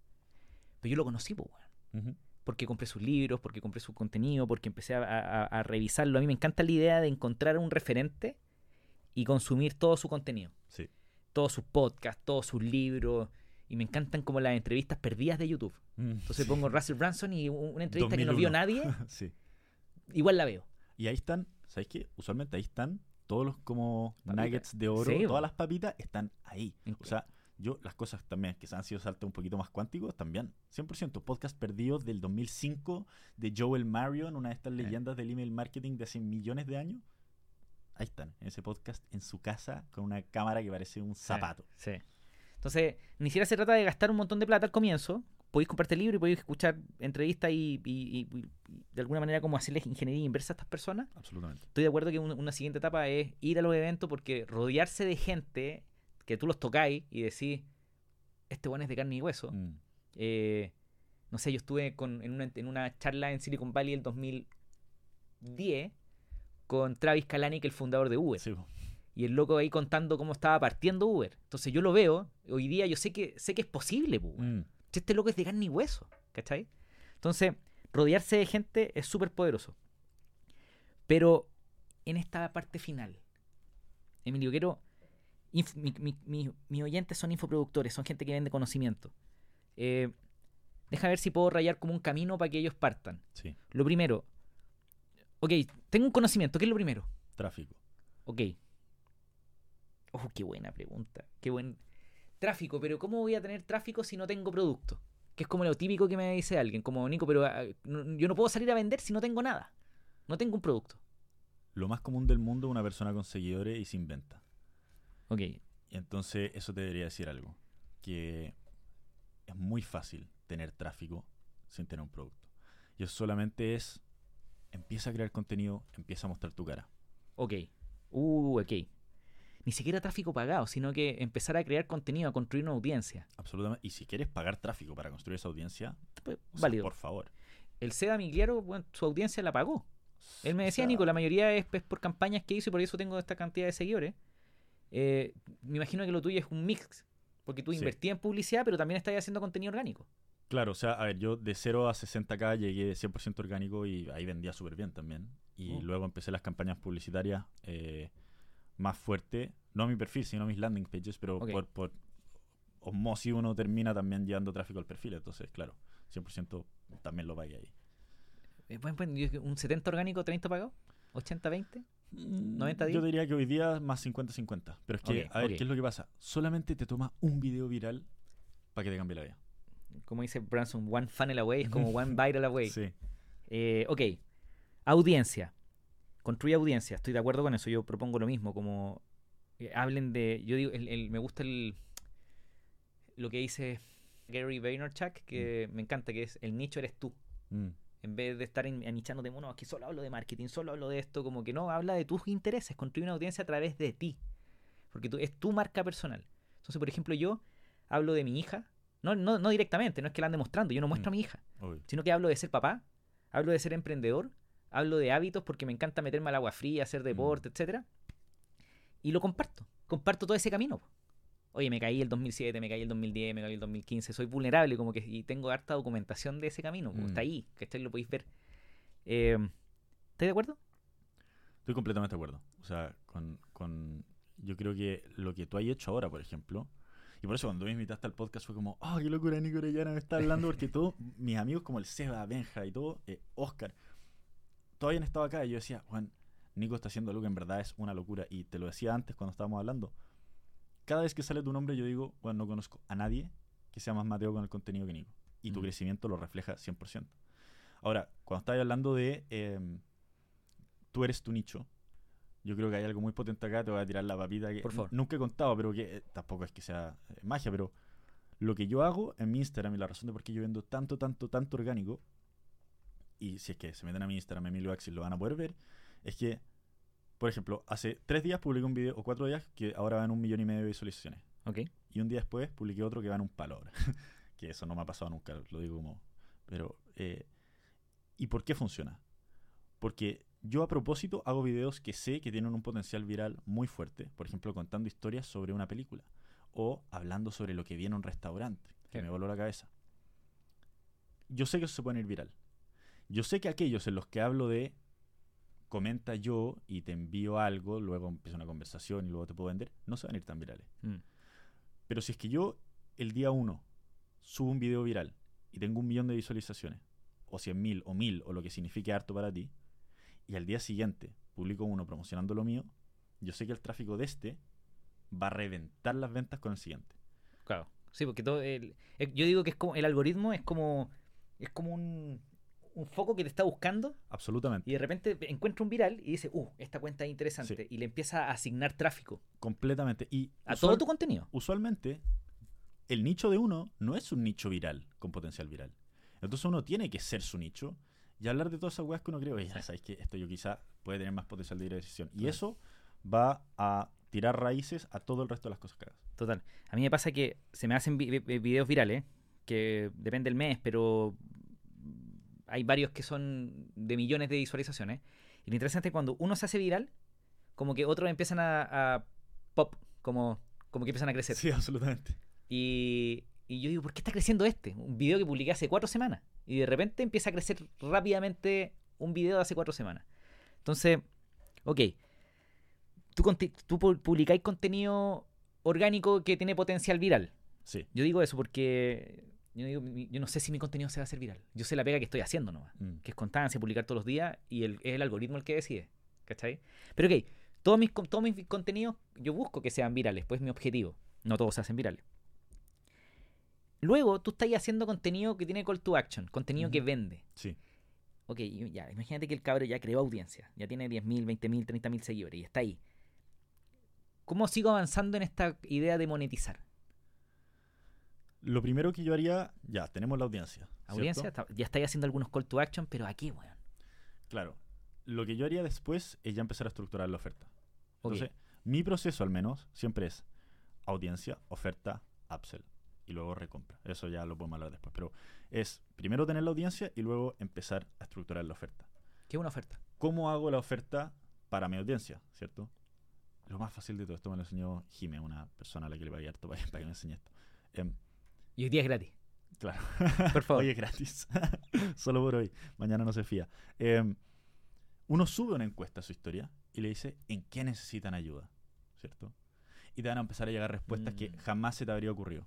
Pero yo lo conocí, pues, weón. Ujú. Porque compré sus libros, porque compré su contenido, porque empecé a, a- a revisarlo. A mí me encanta la idea de encontrar un referente y consumir todo su contenido. Sí. Todos sus podcasts, todos sus libros. Y me encantan como las entrevistas perdidas de YouTube. Mm, Entonces sí. pongo Russell Branson y un- una entrevista que no vio 2001. nadie, [laughs] sí. igual la veo. Y ahí están, ¿sabes qué? Usualmente ahí están todos los como nuggets de oro, Sí, todas las papitas están ahí. O sea, yo las cosas también que se han sido saltos un poquito más cuánticos, también, 100%. Podcast perdidos del 2005 de Joel Marion, una de estas Eh. leyendas del email marketing de hace millones de años. Ahí están, en ese podcast, en su casa, con una cámara que parece un zapato. Sí. Entonces, ni siquiera se trata de gastar un montón de plata al comienzo. Podéis comprarte el libro y podéis escuchar entrevistas y, y- y- y de alguna manera como hacerles ingeniería inversa a estas personas. Absolutamente. Estoy de acuerdo que un- una siguiente etapa es ir a los eventos porque rodearse de gente que tú los tocáis y decís, este bueno es de carne y hueso. Mm. Eh, no sé, yo estuve con, en, una, en una charla en Silicon Valley el 2010 con Travis Kalanick, el fundador de Uber. Sí. Y el loco ahí contando cómo estaba partiendo Uber. Entonces yo lo veo, hoy día yo sé que sé que es posible. Mm. Si este loco es de carne y hueso, ¿cachai? Entonces, rodearse de gente es súper poderoso. Pero en esta parte final, Emilio, quiero. Mi- mi- mi- mis oyentes son infoproductores, son gente que vende conocimiento. Eh, deja ver si puedo rayar como un camino para que ellos partan. Sí, Lo primero, ok, tengo un conocimiento, ¿qué es lo primero? tráfico. Ok. Oh, qué buena pregunta. Qué buen tráfico, pero ¿cómo voy a tener tráfico si no tengo producto? Que es como lo típico que me dice alguien, como Nico, pero ah, no- yo no puedo salir a vender si no tengo nada. No tengo un producto. Lo más común del mundo es una persona con seguidores y sin venta. Ok. Y entonces eso te debería decir algo. Que es muy fácil tener tráfico sin tener un producto. Y eso solamente es, empieza a crear contenido, empieza a mostrar tu cara. Ok. Uh, ok. Ni siquiera tráfico pagado, sino que empezar a crear contenido, a construir una audiencia. Absolutamente. Y si quieres pagar tráfico para construir esa audiencia, Pues, sea, válido. por favor. El Seda Migliaro, bueno, su audiencia la pagó. Él me O decía, sea, Nico, la mayoría es, es por campañas que hizo y por eso tengo esta cantidad de seguidores. Eh, me imagino que lo tuyo es un mix, porque tú Sí. invertías en publicidad, pero también estás haciendo contenido orgánico. Claro, o sea, a ver, yo de 0 a 60k llegué 100% orgánico y ahí vendía súper bien también. Y Oh. luego empecé las campañas publicitarias eh, más fuerte, no a mi perfil, sino a mis landing pages, pero Ok. por, por osmosis uno termina también llevando tráfico al perfil. Entonces, claro, 100% también lo pagué ahí. Eh, un 70 orgánico, 30 pagado, 80, 20. 90 Yo días. diría que hoy día más 50-50. Pero es que, a ver. ¿qué es lo que pasa? Solamente te toma un video viral para que te cambie la vida. Como dice Branson, one funnel away es como one [laughs] viral away. Sí. Eh, ok, audiencia. Construye audiencia, estoy de acuerdo con eso. Yo propongo lo mismo, como eh, hablen de. Yo digo, el- el- me gusta el, lo que dice Gary Vaynerchuk, que me encanta, que es el nicho eres tú. Mm, En vez de estar anichándote, bueno, aquí solo hablo de marketing, solo hablo de esto, como que no, habla de tus intereses, construye una audiencia a través de ti. Porque tú, es tu marca personal. Entonces, por ejemplo, yo hablo de mi hija, no, no, no directamente, no es que la ande mostrando, yo no muestro a Mm. mi hija obvio. sino que hablo de ser papá, hablo de ser emprendedor, hablo de hábitos porque me encanta meterme al agua fría, hacer deporte, etcétera. Y lo comparto. Comparto todo ese camino. Oye, me caí el 2007, me caí el 2010, me caí el 2015. Soy vulnerable como que y tengo harta documentación de ese camino. Mm. Está ahí, que lo podéis ver. Eh, ¿Estáis de acuerdo? Estoy completamente de acuerdo. O sea, con, con- Yo creo que lo que tú has hecho ahora, por ejemplo. Y por eso cuando me invitaste al podcast fue como, ¡ah, qué locura! Nico Orellana me está hablando. Porque todos [laughs] mis amigos, como el Seba, Benja y todo, eh, Oscar, todos habían estado acá. Y yo decía, Juan, Nico está haciendo algo que en verdad es una locura. Y te lo decía antes cuando estábamos hablando. Cada vez que sale tu nombre, yo digo, bueno, no conozco a nadie que sea más Mateo con el contenido que Nico. Y tu Mm. crecimiento lo refleja 100%. Ahora, cuando estabas hablando de em, tú eres tu nicho, yo creo que hay algo muy potente acá. Te voy a tirar la papita que Por favor. nu- nunca he contado, pero que eh, tampoco es que sea eh, magia, pero lo que yo hago en mi Instagram y la razón de por qué yo vendo tanto, tanto, tanto orgánico, y si es que se meten a mi Instagram, Emilio Axis, lo van a poder ver, es que, por ejemplo, hace tres días publiqué un video, o cuatro días, que ahora van un millón y medio de visualizaciones. Ok. Y un día después publiqué otro que va en un palo ahora. [laughs] que eso no me ha pasado nunca, lo digo como. Pero. eh, ¿Y por qué funciona? Porque yo a propósito hago videos que sé que tienen un potencial viral muy fuerte. Por ejemplo, contando historias sobre una película. O hablando sobre lo que viene a un restaurante. Que me voló la cabeza. Yo sé que eso se puede ir viral. Yo sé que aquellos en los que hablo de comenta yo y te envío algo, luego empieza una conversación y luego te puedo vender, no se van a ir tan virales. Mm. Pero si es que yo el día 1 subo un video viral y tengo un millón de visualizaciones, o cien mil, o mil, o lo que signifique harto para ti, y al día siguiente publico uno promocionando lo mío, yo sé que el tráfico de este va a reventar las ventas con el siguiente. Claro. Sí, porque todo el- eh, yo digo que es como el algoritmo es como es como un, un foco que te está buscando Absolutamente. y de repente encuentra un viral y dice, "Uh, esta cuenta es interesante" Sí. y le empieza a asignar tráfico Completamente. Y a usual- todo tu contenido. usualmente el nicho de uno no es un nicho viral con potencial viral. Entonces uno tiene que ser su nicho y hablar de todas esas weas que uno cree, oye, ya sabéis que esto yo quizá puede tener más potencial de dirección. Y eso va a tirar raíces a todo el resto de las cosas que hagas. Total. A mí me pasa que se me hacen vi- vi- videos virales, que depende del mes, pero hay varios que son de millones de visualizaciones. Y lo interesante es cuando uno se hace viral, como que otros empiezan a, a pop, como, como que empiezan a crecer. Sí, absolutamente. Y, y yo digo, ¿por qué está creciendo este? Un video que publiqué hace cuatro semanas. Y de repente empieza a crecer rápidamente un video de hace cuatro semanas. Entonces, ok. Tú, tú pu- publicáis contenido orgánico que tiene potencial viral. Sí. Yo digo eso porque yo, digo, yo no sé si mi contenido se va a hacer viral. Yo sé la pega que estoy haciendo nomás. Mm. Que es constancia, publicar todos los días y el, es el algoritmo el que decide. ¿Cachai? Pero ok, todos mis, todos mis contenidos yo busco que sean virales, pues es mi objetivo. No todos se hacen virales. Luego tú estás haciendo contenido que tiene call to action, contenido que vende. Sí. Ok, ya, imagínate que el cabro ya creó audiencia, ya tiene 10.000, 20.000, 30.000 seguidores y está ahí. ¿Cómo sigo avanzando en esta idea de monetizar? Lo primero que yo haría, ya, tenemos la audiencia. Audiencia, está- ya estáis haciendo algunos call to action, pero aquí, weón. Claro. Lo que yo haría después es ya empezar a estructurar la oferta. Entonces, mi proceso al menos siempre es audiencia, oferta, upsell y luego recompra. Eso ya lo podemos hablar después. Pero es primero tener la audiencia y luego empezar a estructurar la oferta. ¿Qué es una oferta? ¿Cómo hago la oferta para mi audiencia? ¿Cierto? Lo más fácil de todo esto me lo enseñó Jime, una persona a la que le pagué harto para, para que me enseñe esto. Em, Y hoy día es gratis. claro. Por favor. [laughs] Hoy es gratis. [laughs] Solo por hoy. Mañana no se fía. Em, uno sube una encuesta a su historia y le dice en qué necesitan ayuda. ¿Cierto? Y te van a empezar a llegar respuestas que Mm. jamás se te habría ocurrido.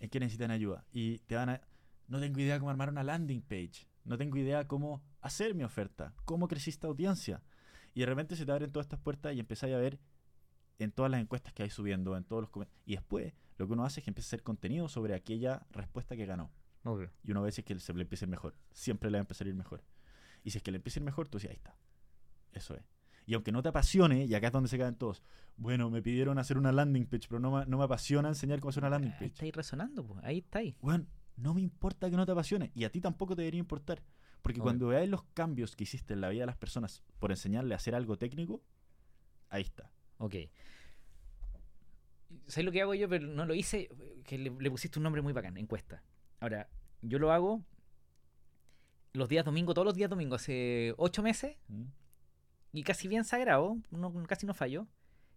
¿En qué necesitan ayuda? Y te van a... No tengo idea cómo armar una landing page. No tengo idea cómo hacer mi oferta. ¿Cómo creciste audiencia? Y de repente se te abren todas estas puertas y empezáis a ver en todas las encuestas que hay subiendo, en todos los comentarios. Y después lo que uno hace es que empieza a hacer contenido sobre aquella respuesta que ganó. Obvio. Y uno ve si es que se le empieza a ir mejor. Siempre le va a empezar a ir mejor. Y si es que le empieza a ir mejor, tú dices, ahí está. Eso es. Y aunque no te apasione, y acá es donde se caen todos, bueno, me pidieron hacer una landing page, pero no me, no me apasiona enseñar cómo hacer una landing Ahí page. estáis resonando, pues. Ahí estáis. Bueno, no me importa que no te apasione. Y a ti tampoco te debería importar. Porque Obvio. cuando veáis los cambios que hiciste en la vida de las personas por enseñarle a hacer algo técnico, ahí está. Ok. ¿Sabes lo que hago yo? Pero no lo hice. Que le, le pusiste un nombre muy bacán, encuesta. Ahora, yo lo hago los días domingo, todos los días domingo, hace ocho meses, ¿Mm? y casi bien sagrado, no, casi no falló,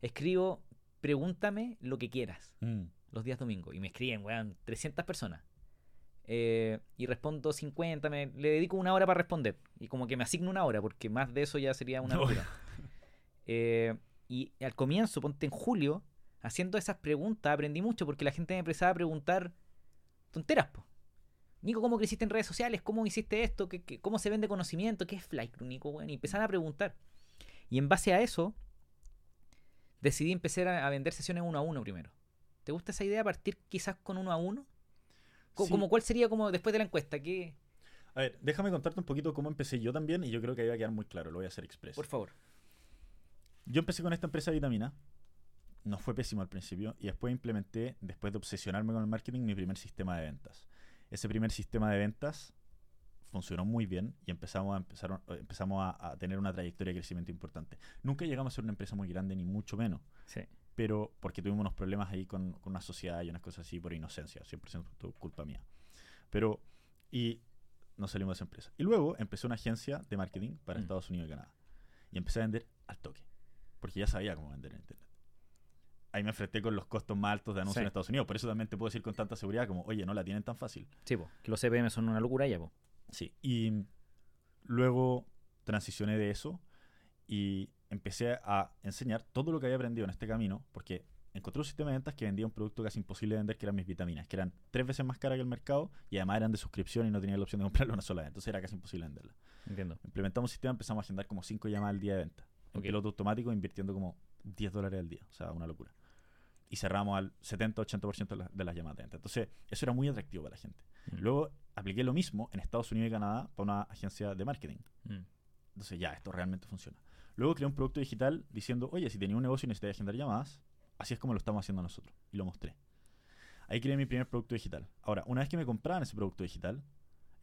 escribo, pregúntame lo que quieras, Mm. los días domingo. Y me escriben, weón, 300 personas. Eh, y respondo 50, me, le dedico una hora para responder. Y como que me asigno una hora, porque más de eso ya sería una [laughs] No. locura. Eh, y al comienzo, ponte en julio, haciendo esas preguntas, aprendí mucho porque la gente me empezaba a preguntar tonteras, po. Nico, ¿cómo creciste en redes sociales? ¿Cómo hiciste esto? ¿Qué, qué- cómo se vende conocimiento? ¿Qué es Flycrew, Nico? weón? Y empezaron a preguntar. Y en base a eso, decidí empezar a, a vender sesiones uno a uno primero. ¿Te gusta esa idea? Partir quizás con uno a uno. Co- Sí. Como, ¿Cuál sería como después de la encuesta? ¿Qué? A ver, déjame contarte un poquito cómo empecé yo también y yo creo que ahí va a quedar muy claro, lo voy a hacer expreso. Por favor. Yo empecé con esta empresa de vitamina. No fue pésimo al principio. Y después implementé, después de obsesionarme con el marketing, mi primer sistema de ventas. Ese primer sistema de ventas funcionó muy bien y empezamos a, empezar, empezamos a, a tener una trayectoria de crecimiento importante. Nunca llegamos a ser una empresa muy grande, ni mucho menos. Sí. Pero porque tuvimos unos problemas ahí con, con una sociedad y unas cosas así por inocencia. 100% culpa mía. Pero, y nos salimos de esa empresa. Y luego empecé una agencia de marketing para Mm. Estados Unidos y Canadá. Y empecé a vender al toque. Porque ya sabía cómo vender en Internet. Ahí me enfrenté con los costos más altos de anuncios Sí. en Estados Unidos. Por eso también te puedo decir con tanta seguridad como, oye, no la tienen tan fácil. Sí, po, que los CPM son una locura ya, po. Sí. Y luego transicioné de eso y empecé a enseñar todo lo que había aprendido en este camino, porque encontré un sistema de ventas que vendía un producto casi imposible de vender, que eran mis vitaminas, que eran tres veces más caras que el mercado y además eran de suscripción y no tenía la opción de comprarlo una sola vez. Entonces era casi imposible venderla. Entiendo. Implementamos un sistema, empezamos a agendar como 5 llamadas al día de venta. En Ok. piloto automático, invirtiendo como 10 dólares al día. O sea, una locura. Y cerramos al 70-80% de, la- de las llamadas de venta. Entonces, eso era muy atractivo para la gente. Mm. Luego, apliqué lo mismo en Estados Unidos y Canadá para una agencia de marketing. Mm. Entonces, ya, esto realmente funciona. Luego creé un producto digital diciendo, oye, si tenía un negocio y necesitas agendar llamadas, así es como lo estamos haciendo nosotros. Y lo mostré. Ahí creé mi primer producto digital. Ahora, una vez que me compraban ese producto digital,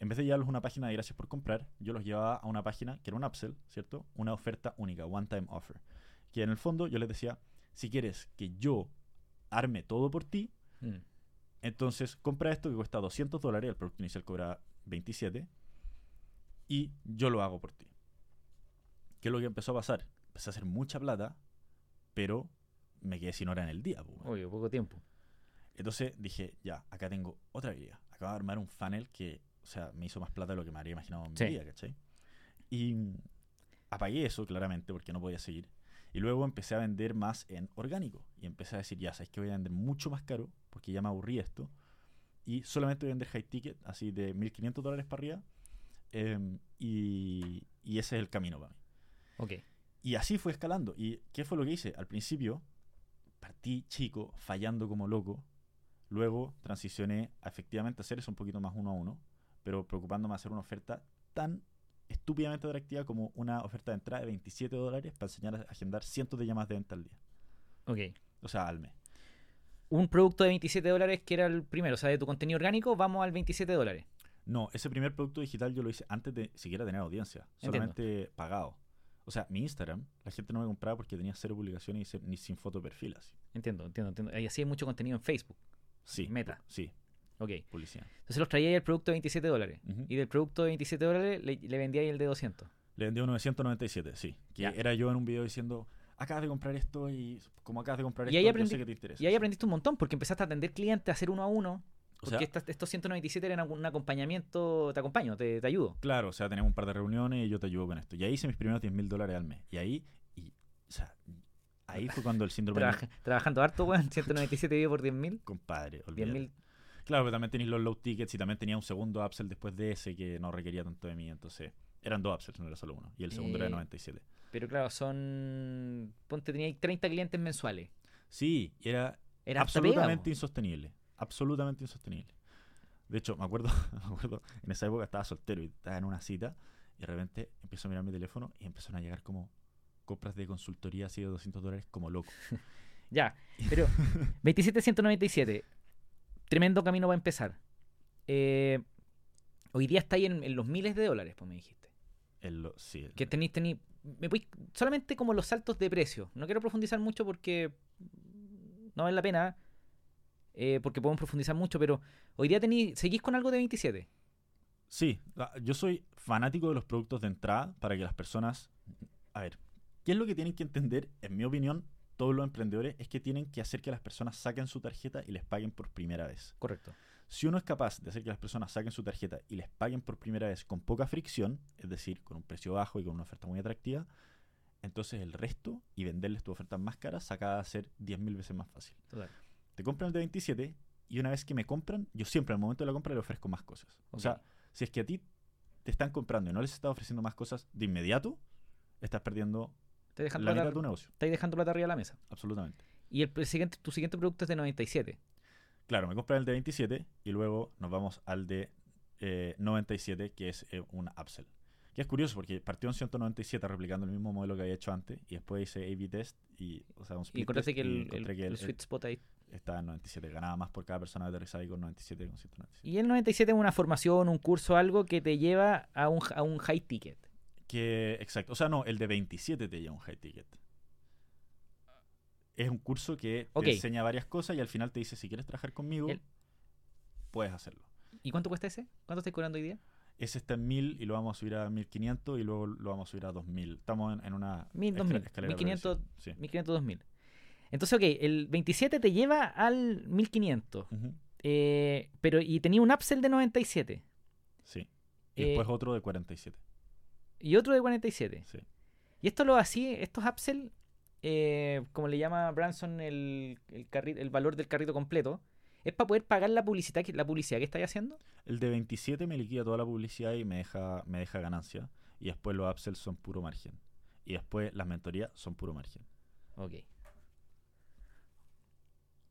en vez de llevarlos a una página de gracias por comprar, yo los llevaba a una página que era un upsell, ¿cierto? Una oferta única, one time offer. Que en el fondo yo les decía, si quieres que yo arme todo por ti, Mm. entonces compra esto que cuesta 200 dólares, el producto inicial cobra 27, y yo lo hago por ti. ¿Qué es lo que empezó a pasar? Empecé a hacer mucha plata, pero me quedé sin hora en el día. weón. Obvio, poco tiempo. Entonces dije, ya, acá tengo otra habilidad. Acabo de armar un funnel que, o sea, me hizo más plata de lo que me habría imaginado en mi vida, ¿cachai? Y mm, apagué eso, claramente, porque no podía seguir. Y luego empecé a vender más en orgánico. Y empecé a decir, ya, sabes que voy a vender mucho más caro, porque ya me aburrí esto. Y solamente voy a vender high ticket, así de 1500 dólares para arriba. em, y, y ese es el camino para mí. Ok. Y así fue escalando. ¿Y qué fue lo que hice? Al principio partí chico, fallando como loco. Luego transicioné a efectivamente hacer eso un poquito más uno a uno, pero preocupándome de hacer una oferta tan estúpidamente atractiva como una oferta de entrada de 27 dólares para enseñar a agendar cientos de llamadas de venta al día. Ok. O sea, al mes. Un producto de 27 dólares que era el primero, o sea, de tu contenido orgánico, vamos al 27 dólares. No, ese primer producto digital yo lo hice antes de siquiera tener audiencia, Entiendo. solamente pagado. O sea, mi Instagram, la gente no me compraba porque tenía cero publicaciones y ni sin foto de perfil así. Entiendo, entiendo, entiendo. Y así hay mucho contenido en Facebook. Sí. Meta. Sí, Ok. publicidad. Entonces los traía ahí el producto de 27 dólares. Y del producto de 27 dólares le, le vendía ahí el de 200. Le vendió 997, sí. Que Ya. era yo en un video diciendo, acabas de comprar esto y como acabas de comprar Y esto, ahí yo aprendí- sé que te interesa. Y ahí aprendiste un montón porque empezaste a atender clientes, a hacer uno a uno. O sea, estas- estos 197 eran un acompañamiento, te acompaño, te, te ayudo. claro, o sea, tenemos un par de reuniones y yo te ayudo con esto. Y ahí hice mis primeros 10 mil dólares al mes. Y ahí, y, o sea, ahí fue cuando el síndrome Trabaja- trabajando harto, weón. 197 dividido por 10 mil. compadre, 10 olvídate. mil. Claro, pero también tenéis los low tickets y también tenía un segundo upsell después de ese que no requería tanto de mí. Entonces, eran dos upsells, no era solo uno. Y el segundo era de Eh, 97. Pero claro, son. Ponte, tenía ahí 30 clientes mensuales. Sí, y era Era absolutamente pega, insostenible. Absolutamente insostenible. De hecho, me acuerdo, [laughs] me acuerdo, en esa época estaba soltero y estaba en una cita y de repente empiezo a mirar mi teléfono y empezaron a llegar como compras de consultoría así de 200 dólares como loco. [laughs] Ya, pero [laughs] 27,197. Tremendo camino va a empezar. Eh, hoy día está ahí en, en los miles de dólares, pues me dijiste. El lo- sí, Que tenéis, tenéis. Me voy, solamente como los saltos de precio. No quiero profundizar mucho porque no vale la pena. eh, porque podemos profundizar mucho, pero hoy día tenéis, seguís con algo de 27. Sí, la- yo soy fanático de los productos de entrada para que las personas... A ver, ¿qué es lo que tienen que entender? En mi opinión, todos los emprendedores es que tienen que hacer que las personas saquen su tarjeta y les paguen por primera vez. Correcto. Si uno es capaz de hacer que las personas saquen su tarjeta y les paguen por primera vez con poca fricción, es decir, con un precio bajo y con una oferta muy atractiva, entonces el resto y venderles tu oferta más cara saca a ser 10.000 veces más fácil. Total. Te compran el de 27 y una vez que me compran, yo siempre al momento de la compra le ofrezco más cosas. O sea, si es que a ti te están comprando y no les estás ofreciendo más cosas de inmediato, estás perdiendo Estás dejando, la plata, de tu negocio. estás dejando plata arriba de la mesa. Absolutamente. Y el, el siguiente, tu siguiente producto es de 97. Claro, me compran el de 27 y luego nos vamos al de eh, 97, que es eh, un upsell. Que es curioso porque partió en 197 replicando el mismo modelo que había hecho antes y después hice A-B test y, o sea, un Y split encontraste test que y el, encontré el- que el sweet spot ahí. estaba en 97. Ganaba más por cada persona que aterrizaba ahí con 97 con 197. Y el 97 es una formación, un curso, algo que te lleva a un, a un high ticket. Que, exacto. O sea, no, el de 27 te lleva un high ticket. Es un curso que Ok. te enseña varias cosas y al final te dice, si quieres trabajar conmigo, El- puedes hacerlo. ¿Y cuánto cuesta ese? ¿Cuánto estás cobrando hoy día? Ese está en 1000 y lo vamos a subir a 1500 y luego lo vamos a subir a 2000. Estamos en, en una 1000, escala- 2000, escalera de 1500, progresión. Sí. 1500, 2000. Entonces, ok, el 27 te lleva al 1500. Ujú, eh, pero, y tenía un upsell de 97. sí. Y Eh, después otro de 47. Y otro de 47. Sí. Y esto lo así, estos upsell, eh, como le llama Branson el, el, valor del carrito completo, es para poder pagar la publicidad, que- la publicidad que estáis haciendo. El de 27 me liquida toda la publicidad y me deja, me deja ganancia. Y después los upsells son puro margen. Y después las mentorías son puro margen. Ok.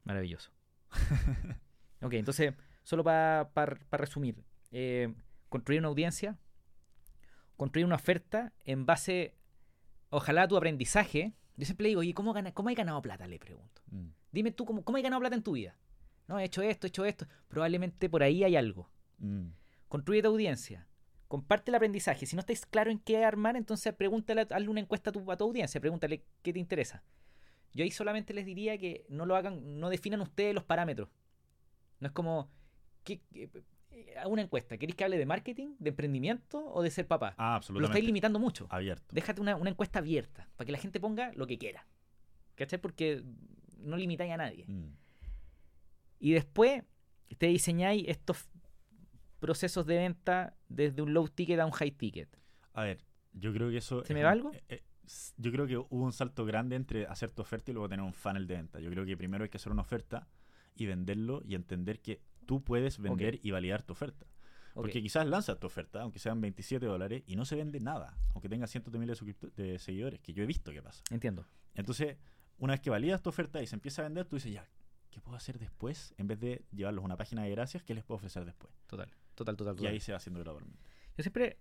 Maravilloso. [laughs] ok, entonces, solo para resumir, eh, construir una audiencia, construir una oferta en base, ojalá a tu aprendizaje. Yo siempre le digo, ¿y cómo, gana, cómo hay ganado plata? Le pregunto. Mm. Dime tú, ¿cómo, ¿cómo ganado plata en tu vida? No, he hecho esto, he hecho esto. Probablemente por ahí hay algo. Mm. Construye tu audiencia. Comparte el aprendizaje. Si no estáis claro en qué armar, entonces pregúntale, hazle una encuesta a tu, a tu audiencia. Pregúntale qué te interesa. Yo ahí solamente les diría que no lo hagan, no definan ustedes los parámetros. No es como, ¿qué, qué- hago una encuesta. ¿Queréis que hable de marketing, de emprendimiento o de ser papá? Ah, lo absolutamente. estáis limitando mucho. Abierto. Déjate una, una encuesta abierta para que la gente ponga lo que quiera. ¿Cachai? Porque no limitáis a nadie. Mm. Y después te diseñáis estos procesos de venta desde un low ticket a un high ticket. A ver, yo creo que eso. ¿Se me va algo? eh, eh, yo creo que hubo un salto grande entre hacer tu oferta y luego tener un funnel de venta. Yo creo que primero hay que hacer una oferta y venderlo y entender que tú puedes vender y validar tu oferta. Porque quizás lanzas tu oferta, aunque sean 27 dólares, y no se vende nada, aunque tenga cientos de miles de, seguidores, que yo he visto que pasa. Entiendo. Entonces, una vez que validas tu oferta y se empieza a vender, tú dices, ya, ¿qué puedo hacer después? En vez de llevarlos a una página de gracias, ¿qué les puedo ofrecer después? Total, total, total. Y ahí se va haciendo gradualmente. Yo siempre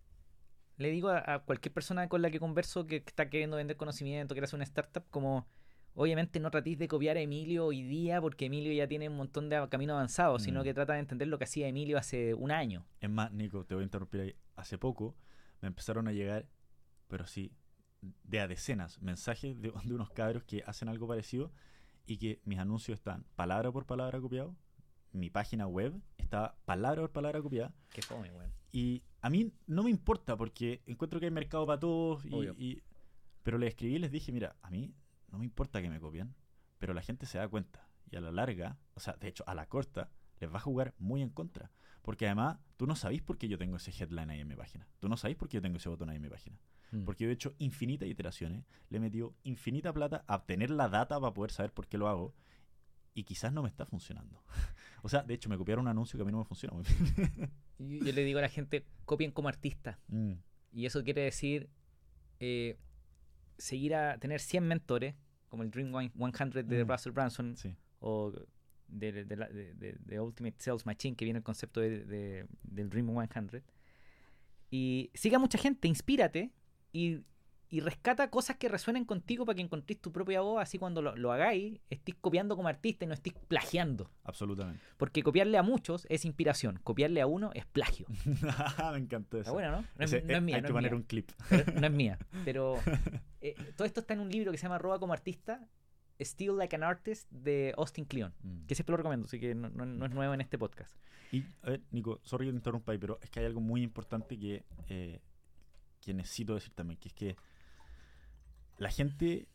le digo a, a cualquier persona con la que converso que está queriendo vender conocimiento, quiere hacer una startup, como obviamente no tratéis de copiar a Emilio hoy día porque Emilio ya tiene un montón de camino avanzado, sino Mm. que trata de entender lo que hacía Emilio hace un año. Es más, Nico, te voy a interrumpir ahí. Hace poco me empezaron a llegar, pero sí, de a decenas, mensajes de, de unos cabros que hacen algo parecido y que mis anuncios están palabra por palabra copiados. Mi página web está palabra por palabra copiada. Qué fome, weón. Y a mí no me importa porque encuentro que hay mercado para todos. Y- pero les escribí y les dije, mira, a mí no me importa que me copien, pero la gente se da cuenta. Y a la larga, o sea, de hecho, a la corta, les va a jugar muy en contra. Porque además, tú no sabéis por qué yo tengo ese headline ahí en mi página. Tú no sabéis por qué yo tengo ese botón ahí en mi página. Mm. Porque yo he hecho infinitas iteraciones, le he metido infinita plata a obtener la data para poder saber por qué lo hago. Y quizás no me está funcionando. o sea, de hecho, me copiaron un anuncio que a mí no me funciona muy [laughs] bien. Yo, yo le digo a la gente, copien como artista. Mm, Y eso quiere decir eh, seguir a tener 100 mentores, como el Dream 100 de Mm. Russell Branson, sí. o de, de de- de- Ultimate Sales Machine, que viene el concepto de, de- del Dream 100. Y siga mucha gente, inspírate y, y rescata cosas que resuenen contigo para que encontréis tu propia voz, así cuando lo, lo hagáis, estéis copiando como artista y no estéis plagiando. Absolutamente. Porque copiarle a muchos es inspiración, copiarle a uno es plagio. [laughs] me encantó eso. Está bueno, ¿no? No es, Ese, no es eh, mía, hay no que es poner mía. un clip. Pero no es mía. [laughs] Pero eh, todo esto está en un libro que se llama Roba como artista. Still Like an Artist de Austin Kleon, Mm. que siempre lo recomiendo, así que no, no- no es nuevo en este podcast. Y, a ver, Nico, sorry que te interrumpa ahí, pero es que hay algo muy importante que, eh, que necesito decir también, que es que la gente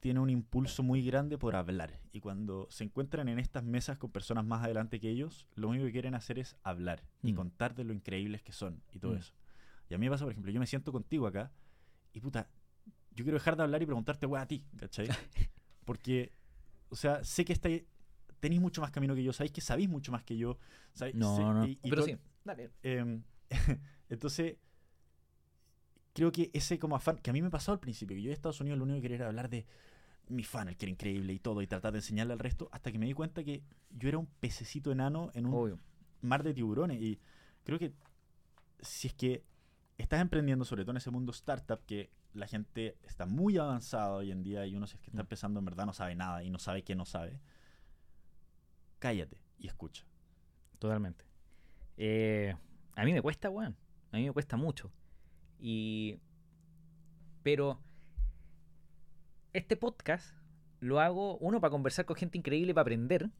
tiene un impulso muy grande por hablar. Y cuando se encuentran en estas mesas con personas más adelante que ellos, lo único que quieren hacer es hablar y Mm. contar de lo increíbles que son y todo Mm. eso. Y a mí me pasa, por ejemplo, yo me siento contigo acá y puta, yo quiero dejar de hablar y preguntarte, weá, a ti, ¿cachai? [laughs] Porque, o sea, sé que estáis, tenéis mucho más camino que yo, sabéis que sabéis mucho más que yo. sabéis- No, sé- no, y- y pero sí, dale. Em, [laughs] entonces, creo que ese como afán, que a mí me pasó al principio, que yo en Estados Unidos lo único que quería era hablar de mi fan, el que era increíble y todo, y tratar de enseñarle al resto, hasta que me di cuenta que yo era un pececito enano en un Obvio. mar de tiburones. Y creo que si es que estás emprendiendo, sobre todo en ese mundo startup, que la gente está muy avanzada hoy en día y uno si es que está Mm. empezando en verdad no sabe nada y no sabe que no sabe, cállate y escucha. Totalmente. Eh, a mí me cuesta, weón. A mí me cuesta mucho. Y. Pero. Este podcast lo hago, uno, para conversar con gente increíble, para aprender.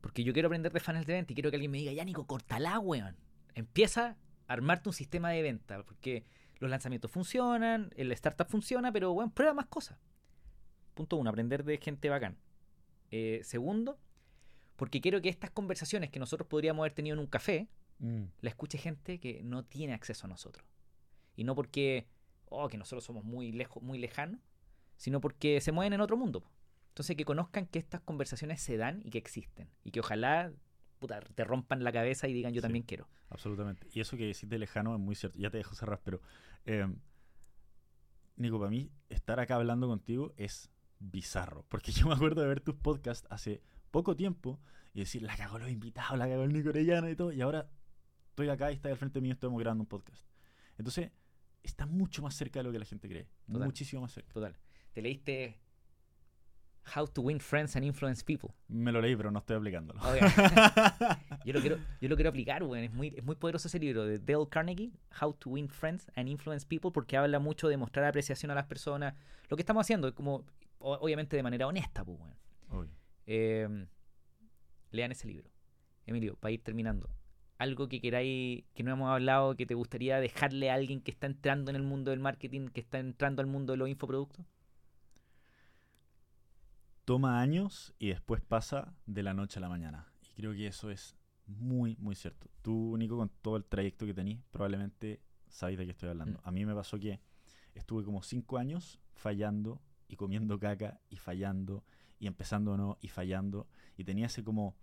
Porque yo quiero aprender de funnels de venta y quiero que alguien me diga, ya, Nico, cortala, weón. Empieza a armarte un sistema de venta. Porque los lanzamientos funcionan, el startup funciona, pero, weón, prueba más cosas. Punto uno, aprender de gente bacán. Eh, segundo, porque quiero que estas conversaciones que nosotros podríamos haber tenido en un café, la escuche gente que no tiene acceso a nosotros. Y no porque, oh, que nosotros somos muy lejos, muy lejanos, sino porque se mueven en otro mundo. Entonces que conozcan que estas conversaciones se dan y que existen. Y que ojalá puta, te rompan la cabeza y digan yo Sí. también quiero. Absolutamente. Y eso que decís de lejano es muy cierto. Ya te dejo cerrar, pero. eh, Nico, para mí, estar acá hablando contigo es bizarro. Porque [laughs] yo me acuerdo de ver tus podcasts hace poco tiempo y decir, la cagó los invitados, la cagó el Nico Orellana y todo. Y ahora estoy acá y está al frente mío, estamos grabando un podcast. Entonces, está mucho más cerca de lo que la gente cree. Total. Muchísimo más cerca. Total. Te leíste How to Win Friends and Influence People. Me lo leí, pero no estoy aplicándolo. [laughs] Yo, lo quiero, yo lo quiero aplicar, weón. Es muy, es muy poderoso ese libro de Dale Carnegie, How to Win Friends and Influence People, porque habla mucho de mostrar apreciación a las personas. Lo que estamos haciendo, como obviamente de manera honesta, pues. Obvio. Eh, lean ese libro. Emilio, para ir terminando. Algo que queráis, que no hemos hablado, que te gustaría dejarle a alguien que está entrando en el mundo del marketing, que está entrando al mundo de los infoproductos. toma años y después pasa de la noche a la mañana. Y creo que eso es muy, muy cierto. Tú, Nico, con todo el trayecto que tenís, probablemente sabéis de qué estoy hablando. Mm. A mí me pasó que estuve como cinco años fallando y comiendo caca y fallando y empezando no y fallando. Y tenía ese como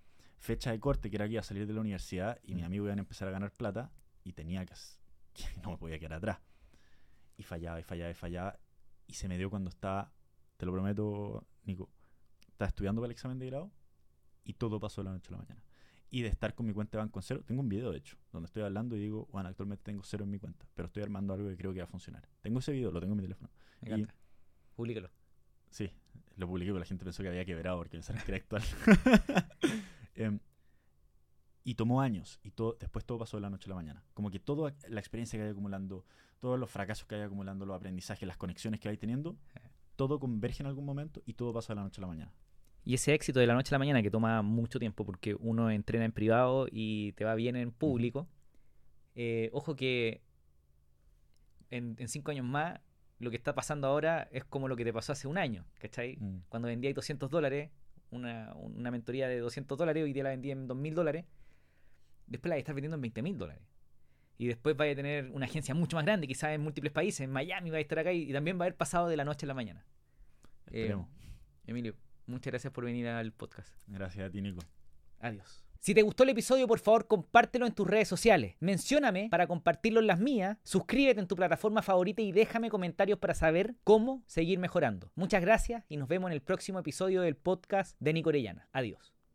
fecha de corte que era que iba a salir de la universidad y mis Mm. amigos iban a empezar a ganar plata y tenía que, que [laughs] no me podía quedar atrás. Y fallaba y fallaba y fallaba. Y se me dio cuando estaba, te lo prometo, Nico, estaba estudiando para el examen de grado y todo pasó de la noche a la mañana. Y de estar con mi cuenta de banco en cero, tengo un video de hecho, donde estoy hablando y digo, bueno, actualmente tengo cero en mi cuenta, pero estoy armando algo que creo que va a funcionar. Tengo ese video, lo tengo en mi teléfono. Me Y- encanta. Publícalo. Sí, lo publiqué, pero la gente pensó que había quebrado porque pensaron que era actual. [laughs] Em, y tomó años, y todo, después todo pasó de la noche a la mañana. Como que toda la experiencia que hay acumulando, todos los fracasos que hay acumulando, los aprendizajes, las conexiones que hay teniendo, todo converge en algún momento y todo pasa de la noche a la mañana. Y ese éxito de la noche a la mañana que toma mucho tiempo porque uno entrena en privado y te va bien en público. eh, ojo que en, en cinco años más lo que está pasando ahora es como lo que te pasó hace un año, ¿cachai? Mm. Cuando vendíais 200 dólares, una, una mentoría de 200 dólares, hoy día la vendí en 2.000 dólares, después la vais a estar vendiendo en 20.000 dólares. Y después vais a tener una agencia mucho más grande, quizás en múltiples países, en Miami va a estar acá y, y también va a haber pasado de la noche a la mañana. Eh, Esperemos. Emilio, muchas gracias por venir al podcast. Gracias a ti, Nico. Adiós. Si te gustó el episodio, por favor, compártelo en tus redes sociales. Mencióname para compartirlo en las mías. Suscríbete en tu plataforma favorita y déjame comentarios para saber cómo seguir mejorando. Muchas gracias y nos vemos en el próximo episodio del podcast de Nico Orellana. Adiós.